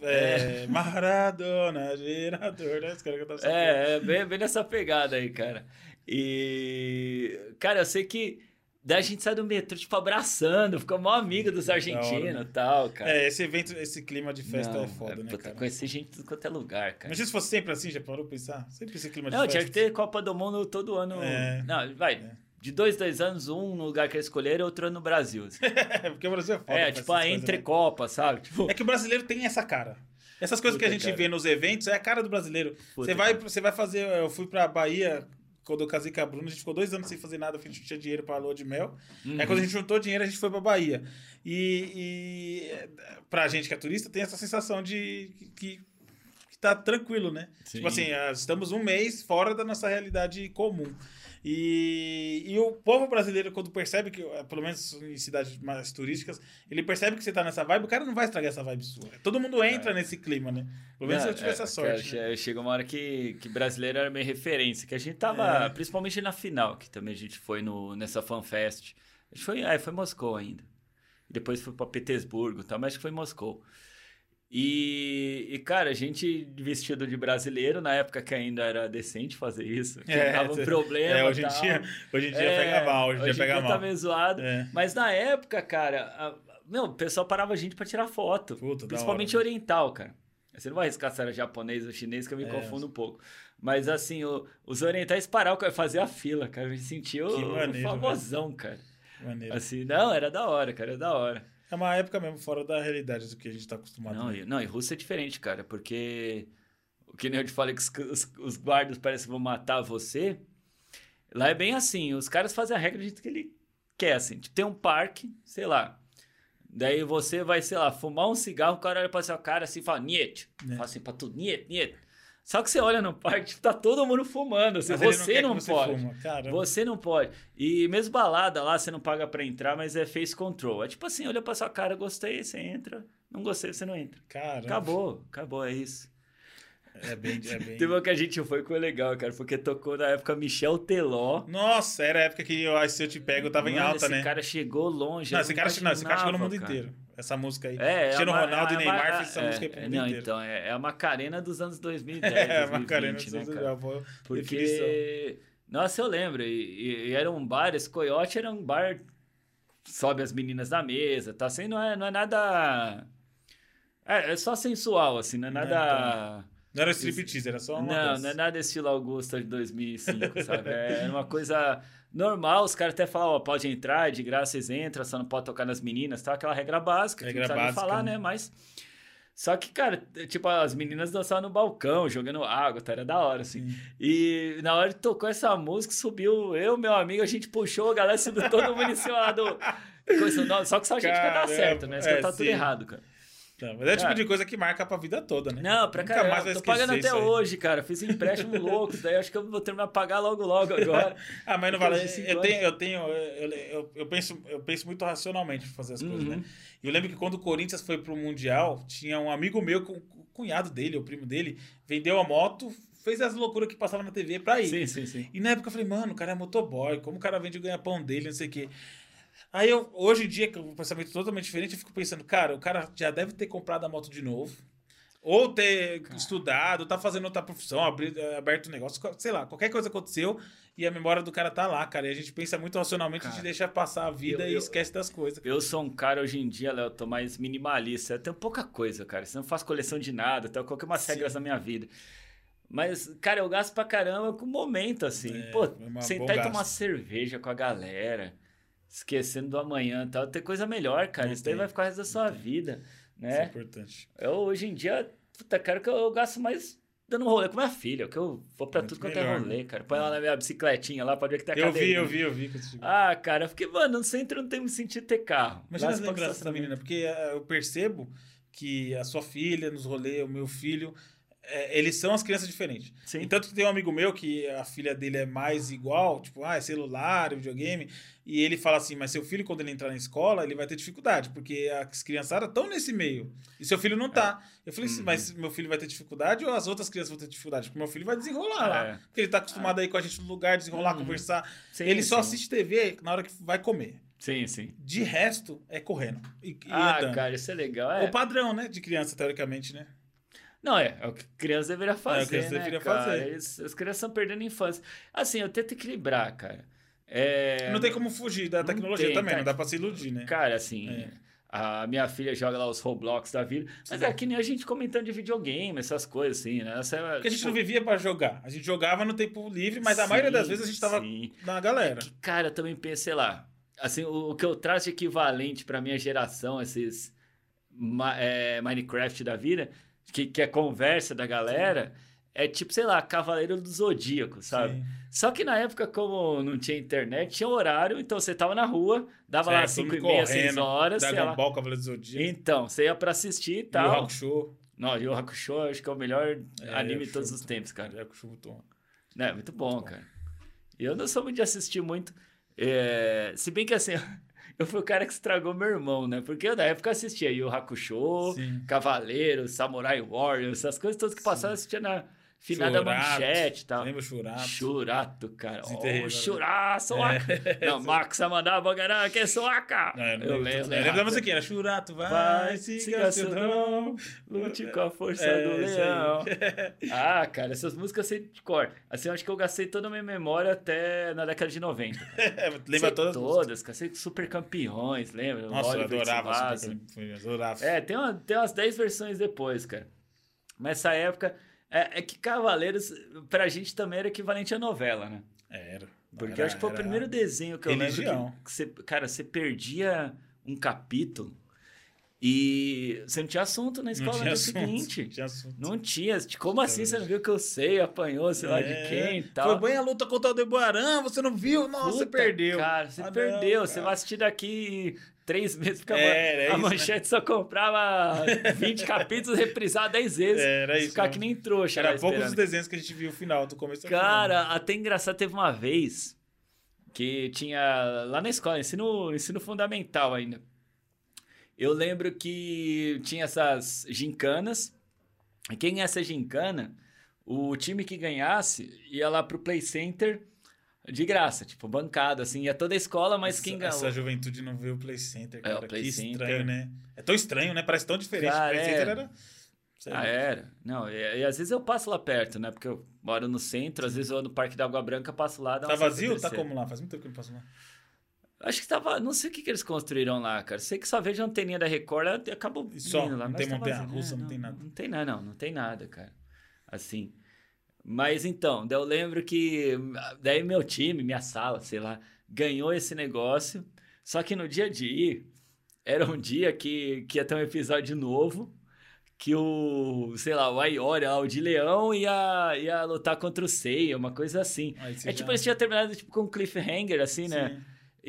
É, Maradona, gerador, né? Os caras cantam É, é bem, bem nessa pegada aí, cara. E, cara, eu sei que Daí a gente sai do metrô, tipo, abraçando, fica mó amigo dos argentinos e tal, cara. É, esse evento, esse clima de festa não, é foda, é, né, cara? Conhecer gente de quanto é lugar, cara. Imagina se fosse sempre assim, já parou pra pensar? Sempre esse clima de não, festa. Não, tinha que ter Copa do Mundo todo ano. É. Não, vai. É. De dois, dois anos, um no lugar que eles escolheram, outro no Brasil. Porque o Brasil é foda. É, tipo a entre né? Copa, sabe? Tipo... É que o brasileiro tem essa cara. Essas coisas Puta, que a gente cara. vê nos eventos é a cara do brasileiro. você vai, você vai fazer. Eu fui pra Bahia quando eu casei com a Bruna, a gente ficou dois anos sem fazer nada, a gente tinha dinheiro pra lua de mel. Uhum. Aí quando a gente juntou dinheiro, a gente foi pra Bahia. E, e pra gente que é turista, tem essa sensação de que, que tá tranquilo, né? Sim. Tipo assim, ah, estamos um mês fora da nossa realidade comum. E, e o povo brasileiro, quando percebe que, eh, pelo menos em cidades mais turísticas, ele percebe que você tá nessa vibe, o cara não vai estragar essa vibe sua. Todo mundo entra é. nesse clima, né? Pelo menos não, eu tive é, essa sorte. Cara, né? Chegou uma hora que, que brasileiro era minha referência, que a gente tava, é. principalmente na final, que também a gente foi no, nessa FanFest. A gente foi, é, foi Moscou ainda. Depois foi para Petersburgo, tá? mas acho que foi Moscou. E, e, cara, a gente vestido de brasileiro, na época que ainda era decente fazer isso, que é, tava um problema. É, hoje, em dia, hoje em dia é, pega mal, hoje em dia pega dia mal. tá meio zoado. É. Mas na época, cara, a, meu, o pessoal parava a gente pra tirar foto. Puta, principalmente hora, oriental, cara. Você não vai arriscar se era japonês ou chinês, que eu me é. confundo um pouco. Mas assim, o, os orientais pararam, fazer a fila, cara. A gente sentiu o famosão, cara. Maneiro. Assim, não, era da hora, cara, era da hora. É uma época mesmo fora da realidade do que a gente está acostumado. Não, e, não, e Rússia é diferente, cara, porque o que nem eu te falei que os, os, os guardas parecem que vão matar você. Lá é bem assim, os caras fazem a regra do jeito que ele quer, assim. Tipo, tem um parque, sei lá. Daí você vai, sei lá, fumar um cigarro, o cara olha pra seu cara assim e fala, Niet. É. Fala assim pra tu, Niet, Niet. Só que você olha no parque, tipo, tá todo mundo fumando. Assim, você não, não pode. Você, você, não pode. E mesmo balada lá, você não paga pra entrar, mas é face control. É tipo assim, olha pra sua cara, gostei, você entra. Não gostei, você não entra. Caramba. Acabou, acabou, é isso. É bem, é bem... Teve uma que a gente foi que foi legal, cara, porque tocou na época Michel Teló. Nossa, era a época que eu, Se Eu Te Pego tava em Mano, alta, esse né? cara chegou longe. Não, eu esse cara, não, esse cara chegou no mundo cara. inteiro. Essa música aí. É, Cristiano é a Ma- Ronaldo e a Neymar Ma- fez essa é, música aí pro é, mundo Não, inteiro. então, é, é a Macarena dos anos 2010, É, 2020, Macarena, né, tudo cara? já boa definição. Porque, nossa, eu lembro, e, e- era um bar, esse Coyote era um bar, sobe as meninas na mesa, tá assim, não é, não é nada... É, é só sensual, assim, não é Não, nada... Não era striptease, era só uma Não, dança. não é nada estilo Augusta de 2005, sabe? É uma coisa normal, os caras até falam, ó, pode entrar, de graça vocês entram, só não pode tocar nas meninas, tá? Aquela regra básica, Regra que não básica, falar, né? Mas... Só que, cara, tipo, as meninas dançavam no balcão, jogando água, tá? Era da hora, assim. Sim. E na hora que tocou essa música, subiu eu, meu amigo, a gente puxou, a galera subiu todo mundo em cima lá do... Só que só a gente que dar Caramba, certo, né? Isso que é, tá tudo sim. errado, cara. Mas é o tipo de coisa que marca pra vida toda, né? Não, pra Nunca caramba. mais Tô pagando até hoje, cara. Fiz um empréstimo louco. Daí acho que eu vou terminar de pagar logo, logo agora. Ah, mas não vale. Eu tenho, eu tenho, eu, eu, eu penso, eu penso muito racionalmente pra fazer as coisas, Uhum. né? E eu lembro que quando o Corinthians foi pro Mundial, tinha um amigo meu, com- o cunhado dele, o primo dele, vendeu a moto, fez as loucuras que passava na TV pra ir. Sim, sim, sim. E na época eu falei, mano, o cara é motoboy, como o cara vende o ganha-pão dele, não sei o quê. Aí eu, hoje em dia, com um pensamento totalmente diferente, eu fico pensando, cara, o cara já deve ter comprado a moto de novo. Ou ter estudado, tá fazendo outra profissão, abrir, eh, aberto um negócio, sei lá, qualquer coisa aconteceu e a memória do cara tá lá, cara. E a gente pensa muito racionalmente, a gente Cara, deixa passar a vida eu- e eu- esquece das coisas. Eu sou um cara hoje em dia, Léo, eu tô mais minimalista. Eu tenho pouca coisa, cara. Eu não faço coleção de nada, tenho qualquer umas Sim. regras na minha vida. Mas, cara, eu gasto pra caramba com o momento, assim. É, Pô, é uma sentar e tomar cerveja com a galera, esquecendo do amanhã e tal. Tem coisa melhor, cara. Não Isso daí vai ficar o resto da sua tem. vida, Isso é né? importante. Eu, hoje em dia, puta, cara, que eu, eu gasto mais dando um rolê com minha filha, que eu vou pra Muito tudo quanto é rolê, cara. Põe ela na minha bicicletinha lá, pode ver que tem a Eu vi, eu vi, eu vi. Ah, cara, porque, mano, no centro não tem me sentido ter carro. Imagina as lembranças da menina, porque eh, eu percebo que a sua filha nos rolês, o meu filho, eh, eles são as crianças diferentes. Sim. E tanto que tem um amigo meu que a filha dele é mais igual, tipo, ah, é celular, é videogame, e ele fala assim, mas seu filho, quando ele entrar na escola, ele vai ter dificuldade, porque as criançadas estão nesse meio, e seu filho não tá. Eu falei assim, Uhum. mas meu filho vai ter dificuldade ou as outras crianças vão ter dificuldade? Porque meu filho vai desenrolar lá. É. Porque ele tá acostumado aí com a gente no lugar, desenrolar, Uhum. conversar. Sim, ele só sim. assiste TV na hora que vai comer. Sim, sim. De resto, é correndo. E, Ah, cara, isso é legal. É. O padrão, né? De criança, teoricamente, né? Não, é, é o que criança deveria fazer, criança né, deveria cara? fazer. Eles- as crianças estão perdendo a infância. Assim, eu tento equilibrar, cara. É... Não tem como fugir da tecnologia tem, também, cara. não dá pra se iludir, né? Cara, assim, É. a minha filha joga lá os Roblox da vida, mas Sim. é que nem a gente comentando de videogame, essas coisas, assim, né? Essa, Porque a gente não vivia pra jogar. A gente jogava no tempo livre, mas a maioria das vezes a gente tava Sim. na galera. Que, cara, eu também penso, sei lá, assim, o, o que eu traço de equivalente pra minha geração, esses ma- é, Minecraft da vida, que, que é conversa da galera, é tipo, sei lá, Cavaleiro do Zodíaco, sabe? Sim. Só que na época, como não tinha internet, tinha horário, então você tava na rua, dava lá É, 5 todo e meia, 6 correndo, horas, Dragon lá. Ball, Cavaleiro do Zodíaco. Então, você ia pra assistir e E o tal. Hakusho. Não, o Hakusho, acho que é o melhor É, anime de todos é os muito tempos, bom. cara. É, Hakusho muito bom. É, muito bom, cara. E eu não sou muito de assistir muito. é, Se bem que assim, eu fui o cara que estragou meu irmão, né? Porque eu na época assistia Yu Hakusho, Sim. Cavaleiro, Samurai Warriors, essas coisas todas que passavam, eu assistia na finada Churato. manchete e tal. Lembra Churato? Churato, cara. Oh. Churato, soaca. Não, Max mandava ganhar que é soaca. Não, eu não eu lembro. lembro. Eu lembro da musiquinha, era Churato, vai, Vai, siga seu dom. lute com a força É, do leão. Ah, cara, essas músicas eu sei de cor. Assim, eu acho que eu gastei toda a minha memória até na década de 90. É, Lembra Sei todas? todas, cara. Sei super campeões, lembra? Nossa, eu adorava. Super Campeões, adorava. É, tem, uma, tem umas 10 versões depois, cara. Mas essa época. É, é que Cavaleiros, pra gente também era equivalente à novela, né? Era. Porque Era- eu acho que foi o primeiro desenho que eu religião. lembro que, que você, cara, você perdia um capítulo e você não tinha assunto na Não escola no dia assunto, seguinte. tinha assunto. Não tinha. Como assim você não viu que eu sei? Apanhou, sei lá de É, quem e tal. Foi bem a luta contra o Debuarã, você não viu? Nossa, você Puta, perdeu. Cara, você Ah, não, perdeu. Você cara. vai assistir daqui três meses, porque a É, isso, né? manchete só comprava 20 capítulos reprisados 10 vezes. Era isso, Ficar né? que nem trouxa. Era poucos os desenhos que a gente viu o final, do começo ao final. Cara, até engraçado, teve uma vez que tinha lá na escola, ensino, ensino fundamental ainda. eu lembro que tinha essas gincanas. E quem é essa gincana, o time que ganhasse ia lá pro Play Center de graça, tipo, bancada, assim, ia toda a escola, mas essa, quem ganhou. Essa juventude não vê o Play Center, cara. É, o Play que Center. estranho, né? É tão estranho, né? Parece tão diferente. Cara, o Play é. Center era. Ah, era. Não, e, e às vezes eu passo lá perto, né? Porque eu moro no centro, às vezes eu vou no Parque da Água Branca, passo lá, dá Tá vazio? Tá como lá? Faz muito tempo que eu não passo lá. Acho que tava. Não sei o que, que eles construíram lá, cara. Sei que só vejo a anteninha da Record, acabou só? lá. Não tem tá montanha russa, É, não tem nada. Não tem nada, não. Não tem nada, cara. Assim. Mas então, eu lembro que. Daí meu time, minha sala, sei lá, ganhou esse negócio. Só que no dia de ir, era um dia que, que ia ter um episódio novo. Que o, sei lá, o Aiori, lá, o de leão, ia, ia lutar contra o Seiya, uma coisa assim. Você É tipo, eles tinham terminado tipo, com um cliffhanger, assim, né? Sim.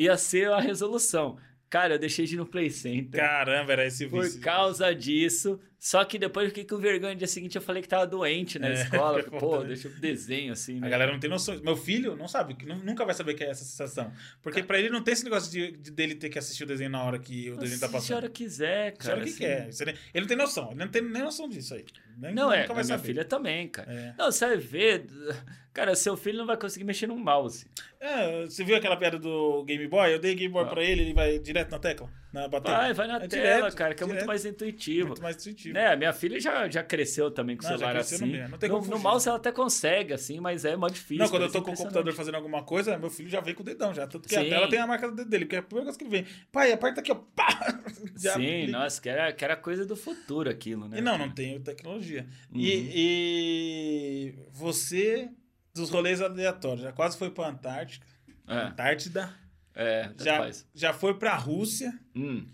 Ia ser a resolução. Cara, eu deixei de ir no Play Center. Caramba, era esse Por vício. causa disso. Só que depois eu fiquei com vergonha. No dia seguinte eu falei que tava doente na É, escola. Pô, né? deixa eu desenho assim, né? A galera não tem noção. Meu filho não sabe, nunca vai saber o que é essa sensação. Porque pra ele não tem esse negócio de, de- dele ter que assistir o desenho na hora que o desenho tá Se a passando. hora quiser, Se a cara. hora que assim. quer. Ele não tem noção. Ele não tem nem noção disso aí. Nem- Não, é, vai minha saber. filha também, cara. É. Não, você vai ver. Cara, seu filho não vai conseguir mexer num mouse. É, você viu aquela piada do Game Boy? Eu dei Game Boy Ah. pra ele, ele vai direto na tecla? Na bateria? Vai, vai na É tela, direto, cara, que é muito direto. mais intuitivo. Muito mais intuitivo. Né, a minha filha já, já cresceu também com o celular assim. não tem no, no mouse ela até consegue, assim, mas é mó difícil. Não, quando eu parece tô com o computador fazendo alguma coisa, meu filho já vem com o dedão já. Tanto que a Sim. tela tem a marca do dedo dele, porque é a primeira coisa que ele vem. Pai, aperta aqui, ó. Pá! Já Sim, liga. nossa, que era, que era coisa do futuro aquilo, né? E não, não tem tecnologia. Uhum. E, e você, dos rolês aleatórios, já quase foi pra Antártica. É, Antártida. É, Já, faz. já foi pra Rússia. Hum.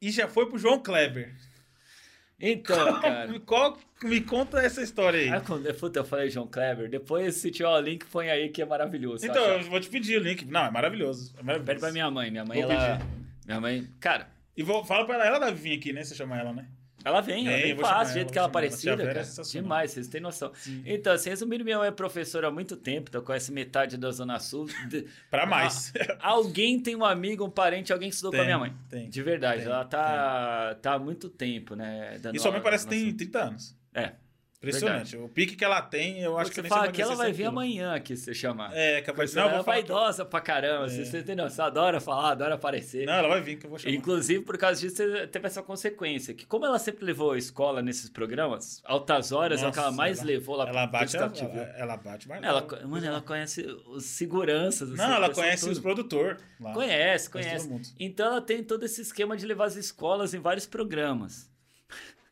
E já foi pro João Kleber. Então, cara. Me, qual- me conta essa história aí. Ah, quando, puta, eu falei João Kleber. Depois, se tiver o link, põe aí que é maravilhoso. então, acha? eu vou te pedir o link. Não, é maravilhoso. É maravilhoso. Pede pra minha mãe. Minha mãe, Vou ela. pedir. Minha mãe. Cara, E vou, fala pra ela, ela deve vir aqui, né? Você chama ela, né? Ela vem, ela Vem, fácil, do jeito que ela é é cara. sensacional. Demais, vocês têm noção. Sim. Então, assim, resumindo, minha mãe é professora há muito tempo, então conhece metade da Zona Sul. Pra mais. Alguém tem um amigo, um parente, alguém que estudou com a Tem, minha mãe. tem, De verdade, tem, ela tá, tá há muito tempo, né? E sua mãe parece que tem Sul. 30 anos. É. Impressionante. O pique que ela tem, eu acho que Você eu nem fala que ela vai vir aquilo. amanhã aqui, se você chamar. É, capaz de ela é vaidosa pra caramba. É. Você, você tem noção, adora falar, adora aparecer. Não, ela vai vir que eu vou chamar. Inclusive, por causa disso, você teve essa consequência. Que como ela sempre levou a escola nesses programas, altas horas é o que ela Nossa, mais ela- levou lá Ela bate, ela, ela, bate mais ela. Mano, ela conhece os seguranças. assim, Não, o ela conhece todo. os produtores. Conhece, Conhece conhece. Então ela tem todo esse esquema de levar as escolas em vários programas.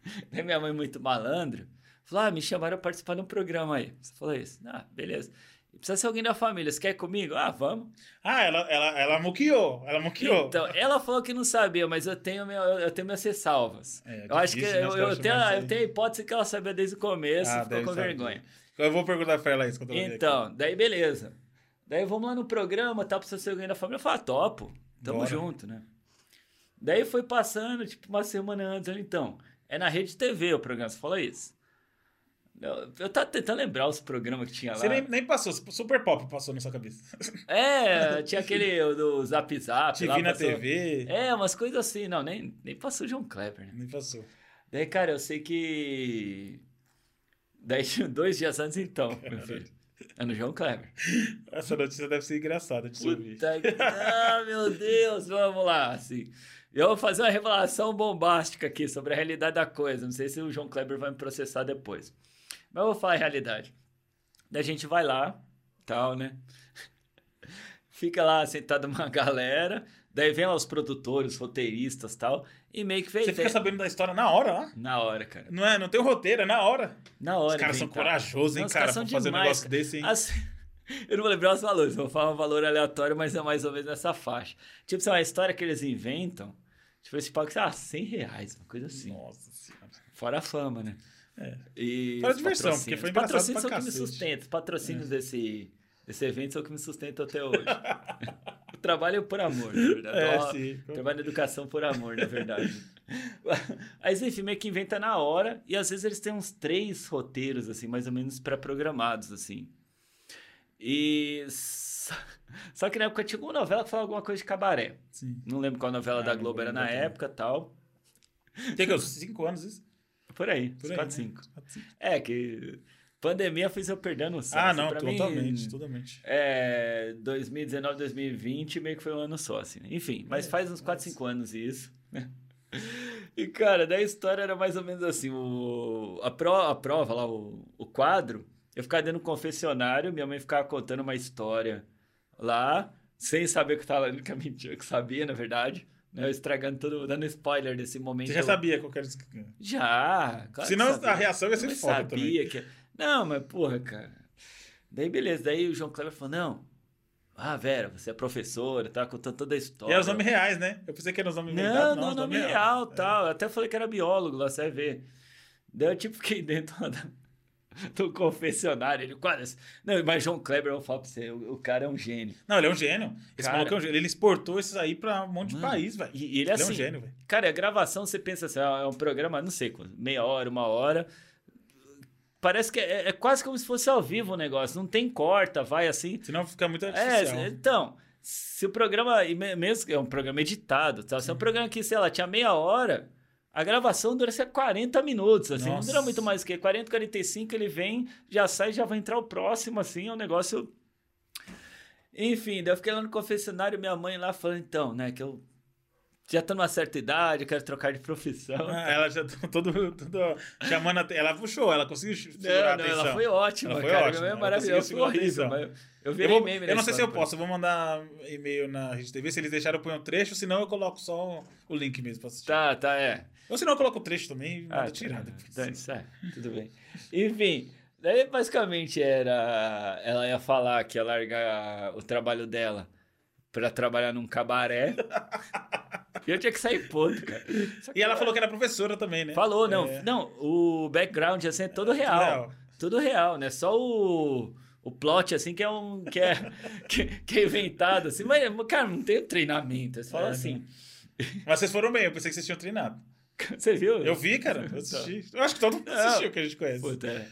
Minha mãe, muito malandro, falou: Ah, me chamaram pra participar de um programa aí. Você falou isso? Ah, beleza. Precisa ser alguém da família. Você quer ir comigo? Ah, vamos. Ah, ela, ela, ela muqueou. Ela muqueou. Então, ela falou que não sabia, mas eu tenho, meu, eu tenho minhas ressalvas. É, eu acho que né, eu, eu tenho, chamarem eu tenho a hipótese que ela sabia desde o começo Ah, ficou com vergonha. Eu vou perguntar pra ela isso quando ela Então, daí beleza. Daí vamos lá no programa, tá? Precisa ser alguém da família. Eu falei, ah, topo. Tamo Bora. junto, né? Daí foi passando, tipo, uma semana antes. eu, Então, é na Rede TV o programa, você falou isso? Eu, eu tava tentando lembrar os programas que tinha lá. Você nem, nem passou, super pop passou na sua cabeça. É, tinha aquele do Zap Zap. Te lá, vi na passou- TV. É, umas coisas assim. Não, nem, nem passou o João Kleber, né? Nem passou. Daí, cara, eu sei que. Daí, dois dias antes, então, meu filho. É no João Kleber. Essa notícia deve ser engraçada de ouvir. Ah, meu Deus, vamos lá, assim. Eu vou fazer uma revelação bombástica aqui sobre a realidade da coisa. Não sei se o João Kleber vai me processar depois. Mas eu vou falar a realidade. Daí a gente vai lá, tal, né? Fica lá sentado uma galera. Daí vem lá os produtores, roteiristas tal. E meio que fez. Você fica sabendo da história na hora lá? Na hora, cara. Não, é, não tem um roteiro, é na hora. Na hora. Os caras são inventar. corajosos, hein, Não, cara, pra fazer um negócio cara. desse, hein? Assim, eu não vou lembrar os valores, vou falar um valor aleatório, mas é mais ou menos nessa faixa. Tipo, sei lá, uma história que eles inventam, tipo, esse palco, sei lá, 100 reais, uma coisa assim. Nossa senhora. Fora a fama, né? É. E Fora diversão, porque foi Os engraçado patrocínios são o que me cacete. É. sustentam. Os patrocínios desse, desse evento são o que me sustentam até hoje. o trabalho é por amor, na verdade. É, Ó, sim. Trabalho na educação por amor, na verdade. Mas enfim, meio que inventa na hora, e às vezes eles têm uns três roteiros, assim, mais ou menos pré-programados, assim. E. Só... que na época tinha alguma novela que falava alguma coisa de cabaré. Sim. Não lembro qual novela Ah, da Globo era na também. época tal. Tem que uns 5 anos isso? Por aí, Por uns aí, 4, né? 5. Quatro, cinco. É, que pandemia fez eu perdendo o senso. Ah, não, Pra mim, totalmente, totalmente. É, 2019, 2020 meio que foi um ano só, assim. né? Enfim, mas É, faz uns 4, mas- 5 anos isso. né? E, cara, daí a história era mais ou menos assim: o, a, pro, a prova lá, o, o quadro, eu ficava dentro do confessionário, minha mãe ficava contando uma história lá, sem saber que tava ali, que é mentira, que sabia, na verdade. Né? Eu estragando tudo, dando spoiler desse momento. Você já sabia qual era... Já, claro Senão a reação ia ser Eu foda sabia que... Não, mas porra, cara. Daí beleza, daí o João Kleber falou, não, ah, Vera, você é professora, tá contando toda a história. E eram os nomes reais, né? Eu pensei que eram os nomes Não, inventados. não, os nome nomes real, É. tal. Eu até falei que era biólogo lá, você vai ver. Daí eu tipo fiquei dentro da- do confessionário, ele quase... Não, mas João Kleber, eu falo pra você, o, o cara é um gênio. Não, ele é um gênio. Esse Cara- maluco é um gênio. Ele exportou esses aí pra um monte de Mano, país, velho. E, e ele Ele assim... é um gênio, velho. Cara, a gravação, você pensa assim, ah, é um programa, não sei, quanto, meia hora, uma hora. Parece que é, é quase como se fosse ao vivo o negócio. Não tem corta, vai assim. Senão fica muito É, artificial. então, se o programa, me- mesmo que é um programa editado, tá? se é um programa que, sei lá, tinha meia hora, a gravação dura cerca de 40 minutos, assim, não Nossa. dura muito mais que 40, 45, ele vem, já sai, já vai entrar o próximo, assim, é um negócio... Enfim, daí eu fiquei lá no confessionário, minha mãe lá falando, então, né, que eu já tô numa certa idade, quero trocar de profissão. Ah, ela já tá todo, todo chamando a Ela puxou, ela conseguiu segurar a Não, não, atenção. ela foi ótima, Ela foi cara. ótima, Minha mãe é maravilhosa, foi horrível. Mas eu vou- meme eu não sei se eu posso, eu vou mandar e-mail na Rede TV, se eles deixaram eu ponho um trecho, senão eu coloco só o link mesmo pra assistir. Tá, tá, é. Ou senão eu coloco o trecho também e Ah, tirar tá, depois. tá, isso é, tudo bem. Enfim, daí basicamente era. Ela ia falar que ia largar o trabalho dela pra trabalhar num cabaré. e eu tinha que sair puto, cara. E ela falou que era professora também, né? Falou, não. É. Não, o background assim é todo real. real. Tudo real, né? Só o. O plot, assim, que é um. que é, que, que é inventado, assim. Mas, cara, não tem treinamento. Eles falam É, assim. Mas vocês foram bem, eu pensei que vocês tinham treinado. Você viu? Eu vi, cara, eu assisti. Eu acho que todo mundo assistiu que a gente conhece. Puta, é.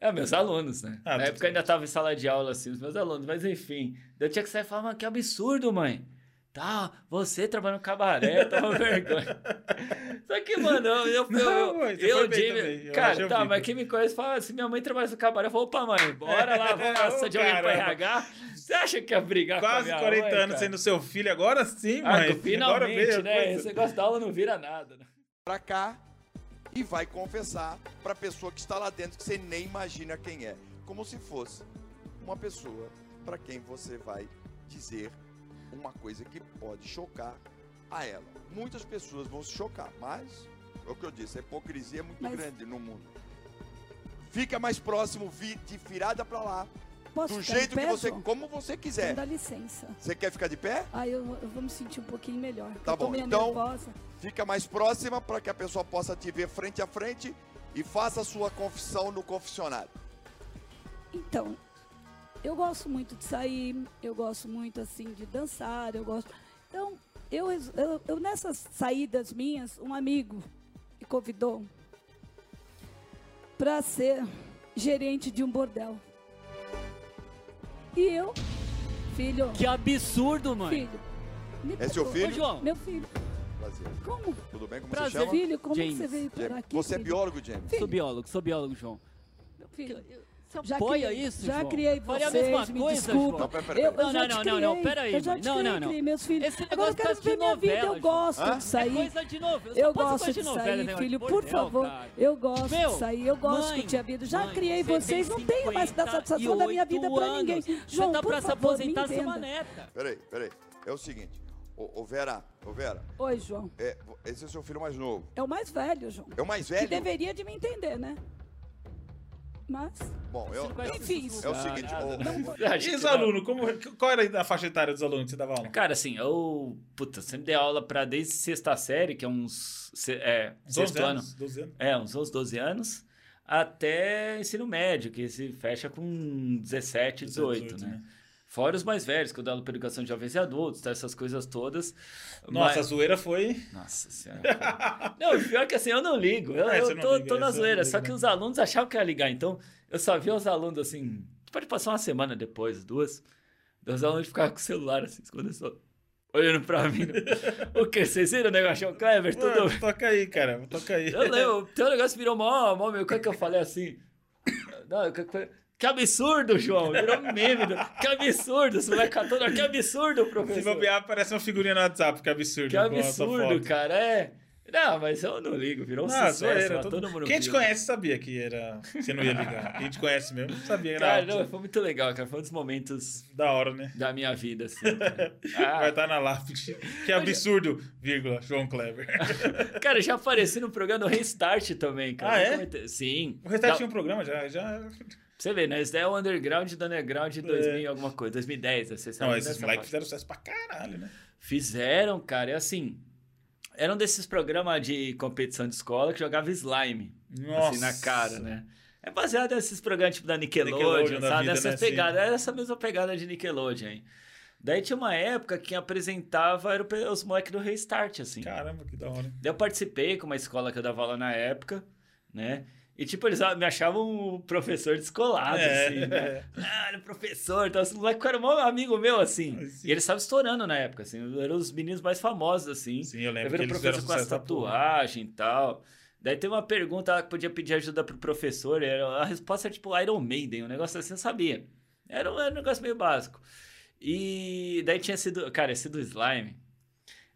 É, meus alunos, né? Ah, Na época eu ainda tava em sala de aula, assim, os meus alunos, mas enfim. Eu tinha que sair e falar, mano, que absurdo, mãe. Tá, você trabalha no cabaré, toma vergonha. Só que, mano, eu, eu, Não, eu, mãe, eu, também. Eu cara, eu tá, vi, mas quem me conhece fala, se minha mãe trabalha no cabaré, eu falo, opa, mãe, bora lá, vamos passar de alguém caramba. RH. Você acha que ia brigar com a Quase minha 40 mãe, anos cara? sendo seu filho, agora sim, Ah, mãe. Agora finalmente, veio a né? coisa. Esse negócio da aula não vira nada, né? Pra cá e vai confessar pra pessoa que está lá dentro que você nem imagina quem é, como se fosse uma pessoa para quem você vai dizer uma coisa que pode chocar a ela. Muitas pessoas vão se chocar, mas é o que eu disse, a hipocrisia é muito Mas- grande no mundo. Fica mais próximo, vi- de virada pra lá, Posso do jeito que você, como você Então quiser. dá licença. Você quer ficar de pé? Aí eu, eu vou me sentir um pouquinho melhor. Tá bom, então- nervosa. Fica mais próxima para que a pessoa possa te ver frente a frente e faça a sua confissão no confessionário. Então, eu gosto muito de sair, eu gosto muito assim de dançar, eu gosto. Então, eu, eu, eu nessas saídas minhas, um amigo me convidou para ser gerente de um bordel. E eu, filho, Que absurdo, mãe. filho. me É seu filho? Ô, João. Meu filho. Prazer. Como? Tudo bem? Como Prazer. você chama? Filho, como que James. você veio parar James. aqui? Você é filho? biólogo, James? Sou biólogo, sou biólogo, João. Meu filho. Você Já apoia criei, isso, já João? criei Faria a vocês, mesma me coisa, desculpa. Não, João. pera, pera, Eu, eu Não, não, não, não, criei, pera aí, Eu já te Não, criei, não, não. criei meus filhos. Esse Agora eu quero tá viver minha vida, eu novela, gosto de sair. É coisa de novo. Eu gosto de novela, sair, filho, por favor. cara. Eu gosto Meu, de sair, eu gosto mãe, de curtir a vida. Já mãe, criei você vocês, não tenho mais que dar satisfação da minha vida 58 pra ninguém. João, tá por pra se favor, me é uma entenda. neta. Peraí, peraí. É o seguinte. Ô, ô, Vera, ô Vera, Oi, João. é, esse é o seu filho mais novo. É o mais velho, João. É o mais Que velho? deveria de me entender, né? Mas, Bom, eu, Enfim, esses é o seguinte, Você acha E que os alunos? Como, qual era a faixa etária dos alunos que você dava aula? Cara, assim, eu. Puta, sempre dei aula pra desde sexta série, que é uns. se- É, sexto 11 ano. anos? 12 anos? É, uns 11, 12 anos. Até ensino médio, que se fecha com 17, 18, 18, né? né? Fora os mais velhos, que eu dou aula para educação de jovens e adultos, tá, essas coisas todas. Nossa, a Mas- zoeira foi. Nossa senhora. não, pior que assim, eu não ligo. Eu, É, eu tô, liga, tô na zoeira. não Só liga, que os alunos achavam que ia ligar. Então, eu só via os alunos assim. Pode passar uma semana depois, duas. Os alunos ficavam com o celular assim, eu só olhando pra mim. o que? Vocês viram o negócio Clever? Tudo. Mano, toca aí, cara. Toca aí. Eu lembro, teu negócio virou mó, mó meu. Como é que eu falei assim? Não, que, que- que absurdo, João. Virou meme. do- Que absurdo. Esse moleque catando. Que absurdo, Se professor. bobear, parece uma figurinha no WhatsApp, que absurdo. Que absurdo, cara. É. Não, mas eu não ligo. Virou um Não, sucesso. zoeira, mas todo... todo mundo Quem te conhece sabia que era. Você não ia ligar. Quem te conhece mesmo sabia que era Cara, alto. não, foi muito legal, cara. Foi um dos momentos Da hora, né? da minha vida, assim. Ah, Vai estar na lápide. Que absurdo, vírgula, João Kleber. Cara, já apareci no programa do Restart também, cara. Ah, é? Sim. O restante Dá- tinha um programa já. já... Você vê, né? Esse daí é o underground do underground de 2000 e alguma coisa. 2010, você sabe Não, esses moleques fizeram sucesso pra caralho, né? Fizeram, cara. É assim... Era um desses programas de competição de escola que jogava slime. Nossa. Assim, na cara, né? É baseado nesses programas tipo da Nickelodeon, Nickelodeon sabe? vida, Nessas né? Pegadas. Era essa mesma pegada de Nickelodeon aí. Daí tinha uma época que quem apresentava era o pe- os moleques do Restart, assim. Caramba, que da hora. Daí eu participei com uma escola que eu dava aula na época, né? E, tipo, eles me achavam um professor descolado, É, assim, né? é. Ah, ele é professor, então, esse moleque era um amigo meu, assim. Sim. E ele estava estourando na época, assim. Eram os meninos mais famosos, assim. Sim, eu Eu lembro que virei eles professor com as tatuagem e tal. Daí tem uma pergunta que podia pedir ajuda pro professor. Era, a resposta era tipo Iron Maiden, um negócio assim, eu sabia. Era um, era um negócio meio básico. E daí tinha sido. Cara, esse do slime.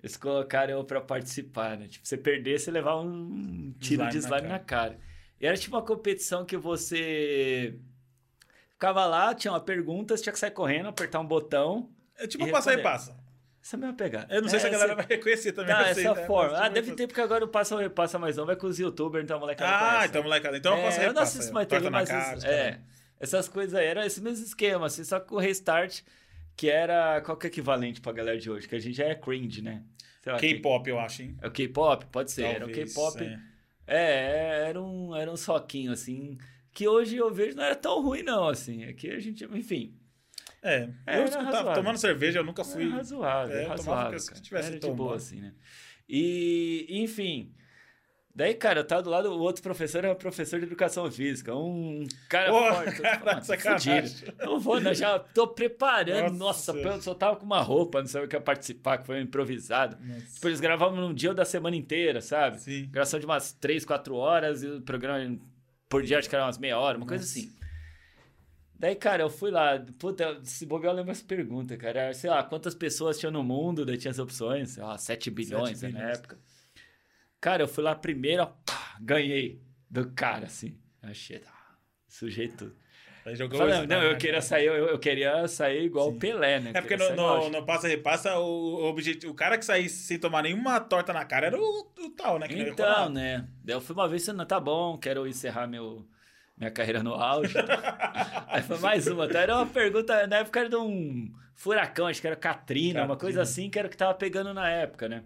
Eles colocaram eu pra participar, né? Tipo, você perder, você levar um tiro Slime de na slime na cara. E era tipo uma competição que você ficava lá, tinha uma pergunta, você tinha que sair correndo, apertar um botão. É tipo E passa e passa. Essa é a mesma pegada. Eu não sei se a É, galera essa- vai reconhecer também. Tá, eu sei, essa né? forma. Ah, tipo, deve eu- ter, porque agora o Passa ou Repassa mais não vai com os youtubers, então a molecada Ah, conhece. então molecada. Então é, passa e eu não repassa. assisto é. mais TV, mas cara, es- os é, essas coisas aí, era esse mesmo esquema, assim, só que o Restart, que era, qual que é o equivalente pra galera de hoje? Que a gente já é cringe, né? K-pop, eu acho, hein? É o K-pop? Pode ser, era o Talvez, K-pop. é. É, era um, era um soquinho, assim, que hoje eu vejo não era tão ruim, não, assim. Aqui a gente, enfim, É, É, eu era escutava, razoável. tomando cerveja, eu nunca fui. É razoável, É, tomava razoável. que se tivesse Era de boa, assim, né? E, enfim. Daí, cara, eu tava do lado, o outro professor era professor de educação física, um cara forte. cara, fudido. Eu vou, né, já tô preparando. Nossa Nossa, eu só tava com uma roupa, não sabia o que ia participar, que foi um improvisado. Nossa. Tipo, eles gravavam num dia da semana inteira, sabe? Sim. Gravação de umas 3, 4 horas e o programa por dia acho que era umas meia hora, uma coisa Nossa. assim. Daí, cara, eu fui lá, puta, se bobear eu lembro essa pergunta, cara, sei lá, quantas pessoas tinham no mundo, daí tinha as opções, sei lá, 7 bilhões, né, na bilhões. época. Cara, eu fui lá primeiro, ó, pá, ganhei do cara, assim, achei, ah, sujeito. Jogou Falei, não, eu queria sair, eu, eu queria sair igual o Pelé, né? É porque no, no, no passa repassa, o, o, objetivo, o cara que saísse sem tomar nenhuma torta na cara era o, o tal, né? Que Então, né? Daí eu fui uma vez, não, tá bom, quero encerrar meu, minha carreira no auge. Aí foi mais uma. Então era uma pergunta, na época era de um furacão, acho que era Katrina, uma Katrina. coisa assim, que era o que tava pegando na época, né?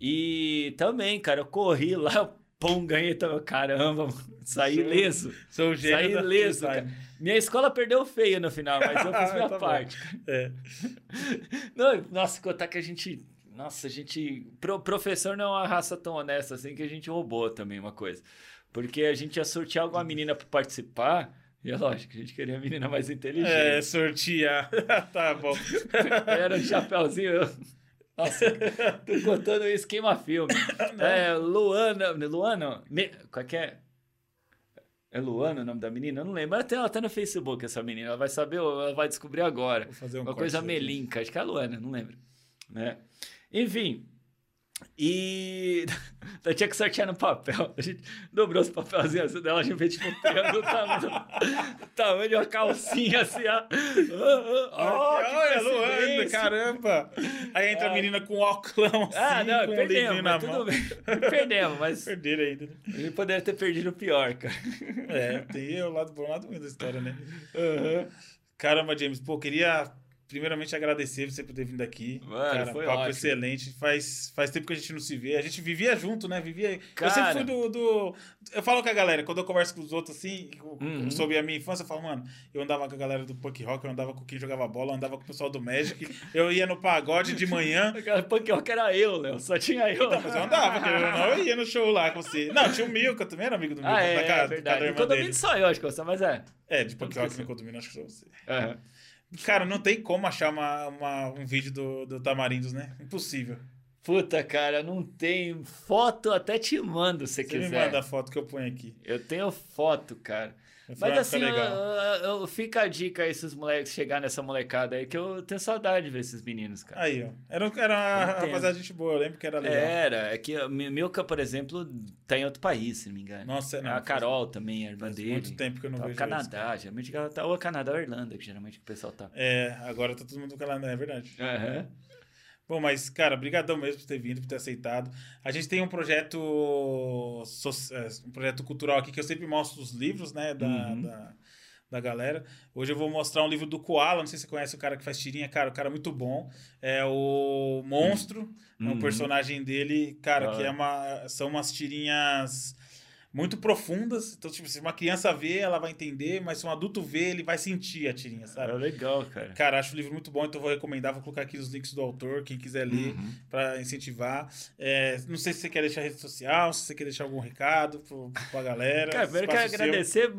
E também, cara, eu corri lá, pum, ganhei. Caramba, saí leso. Sou gênio Saí leso. Minha escola perdeu feio no final, mas eu fiz minha Tá parte. É. Não, nossa, contar que a gente. Nossa, a gente. Pro, professor não é uma raça tão honesta assim que a gente roubou também uma coisa. Porque a gente ia sortear alguma menina pra participar. E é lógico, a gente queria a menina mais inteligente. É, sortear. tá bom. Era um chapéuzinho. eu- Nossa, tô contando isso, queima filme. É, Luana. Luana? Me, qual que é? É Luana o nome da menina? Eu não lembro. Ela tem, ela tá no Facebook, essa menina. Ela vai saber, ela vai descobrir agora. Vou fazer um Uma coisa melinca, acho que é a Luana, não lembro. Né? Enfim. E eu tinha que sortear no papel. A gente dobrou os papelzinhos assim dela, a gente fez tipo um triângulo do tamanho, de uma calcinha assim, ó. Ah, ah, Olha, que olha, Luana, caramba. Aí entra a Ah. menina com óculos assim, Ah, não, com um perdemos, livrinho na mão. Perdemos, mas Perderam ainda. né? ele poderia ter perdido o pior, cara. É, tem o lado bom e o lado ruim da história, né? Caramba, James, pô, queria primeiramente agradecer você por ter vindo aqui. Mano, cara, foi papo ótimo. excelente. Faz, faz tempo que a gente não se vê. A gente vivia junto, né? Vivia. eu Cara. sempre fui do, do- Eu falo com a galera, quando eu converso com os outros assim, Uhum. sobre a minha infância, eu falo, mano, eu andava com a galera do punk rock, eu andava com quem jogava bola, eu andava com o pessoal do Magic, eu ia no pagode de manhã. Punk rock era eu, Léo. Só tinha eu. Não, mas eu andava, ou não, eu ia no show lá com você. Não, tinha o Milka, também era amigo do Milka, Ah, é, da é da verdade. irmã No condomínio dele. só eu, acho que eu só, mas é. É, de punk rock no condomínio, acho que sou você. Aham. Cara, não tem como achar uma, uma- um vídeo do, do Tamarindos, né? Impossível. Puta, cara, não tem foto, até te mando se Você quiser. me manda a foto que eu ponho aqui. Eu tenho foto, cara. Mas assim, eu, eu- eu- fica a dica aí, esses moleques chegar nessa molecada aí, que eu tenho saudade de ver esses meninos, cara. Aí, ó. Era, era rapaziada gente boa, eu lembro que era legal. Era, é que a Mi- Milka, por exemplo, tá em outro país, se não me engano. Nossa, não, a faz- Carol também, a irmã Faz dele. muito tempo que eu não tá vejo no Canadá, geralmente ela tá ou Canadá ou Irlanda, que geralmente o pessoal tá. É, agora tá todo mundo calando, é verdade. Aham. Bom, mas, cara, brigadão mesmo por ter vindo, por ter aceitado. A gente tem um projeto é, um projeto cultural aqui que eu sempre mostro os livros, né, da, Uhum. da, da galera. Hoje eu vou mostrar um livro do Koala, não sei se você conhece o cara que faz tirinha, cara, o cara é muito bom. É o Monstro, é um Uhum. personagem dele, cara, Da que é uma, são umas tirinhas muito profundas. Então, tipo, se uma criança vê, ela vai entender, mas se um adulto vê, ele vai sentir a tirinha, sabe? É legal, cara. Cara, acho o livro muito bom, então vou recomendar. Vou colocar aqui os links do autor, quem quiser ler, Uhum. pra incentivar. É, não sei se você quer deixar rede social, se você quer deixar algum recado pro, pra galera. Cara, primeiro quero agradecer.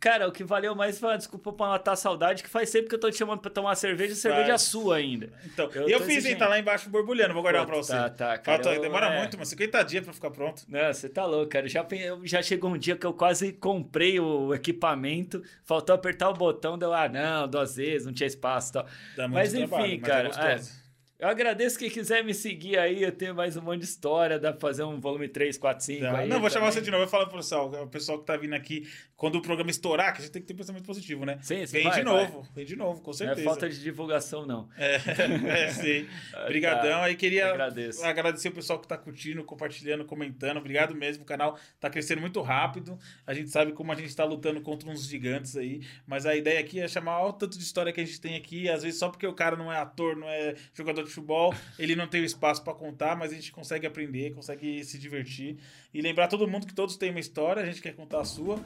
Cara, o que valeu mais foi uma desculpa pra matar a saudade, que faz sempre que eu tô te chamando pra tomar cerveja, cerveja Faz. sua ainda. Então, Eu eu fiz, hein? Tá lá embaixo borbulhando. Vou guardar Pô, pra você. Tá, tá, cara. Falta, eu- demora é. muito, mas 50 dias pra ficar pronto. Não, você tá louco, cara. Já, eu- já chegou um dia que eu quase comprei o equipamento, faltou apertar o botão, deu, ah, não, duas vezes, não tinha espaço e tal. Dá muito Mas enfim, trabalho, cara, Mas é. Eu agradeço quem quiser me seguir aí, eu tenho mais um monte de história, dá pra fazer um volume 3, 4, 5 Não, aí. não, vou chamar você de novo. Eu falo pro pessoal, o pessoal que tá vindo aqui, quando o programa estourar, que a gente tem que ter pensamento positivo, né? Sim, sim, Vem vai, de vai. novo, vem de novo, com Não é certeza. falta de divulgação, não. É, é sim. Obrigadão. Aí queria Agradeço. agradecer o pessoal que tá curtindo, compartilhando, comentando. Obrigado mesmo. O canal tá crescendo muito rápido. A gente sabe como a gente tá lutando contra uns gigantes aí. Mas a ideia aqui é chamar o tanto de história que a gente tem aqui. Às vezes só porque o cara não é ator, não é jogador de futebol, ele não tem o espaço pra contar, mas a gente consegue aprender, consegue se divertir. E lembrar todo mundo que todos têm uma história, a gente quer contar a sua.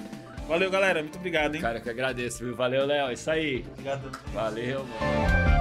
Valeu, galera. Muito obrigado, hein? Cara, que agradeço, viu? Valeu, Léo. Isso aí. Obrigado. Valeu, mano.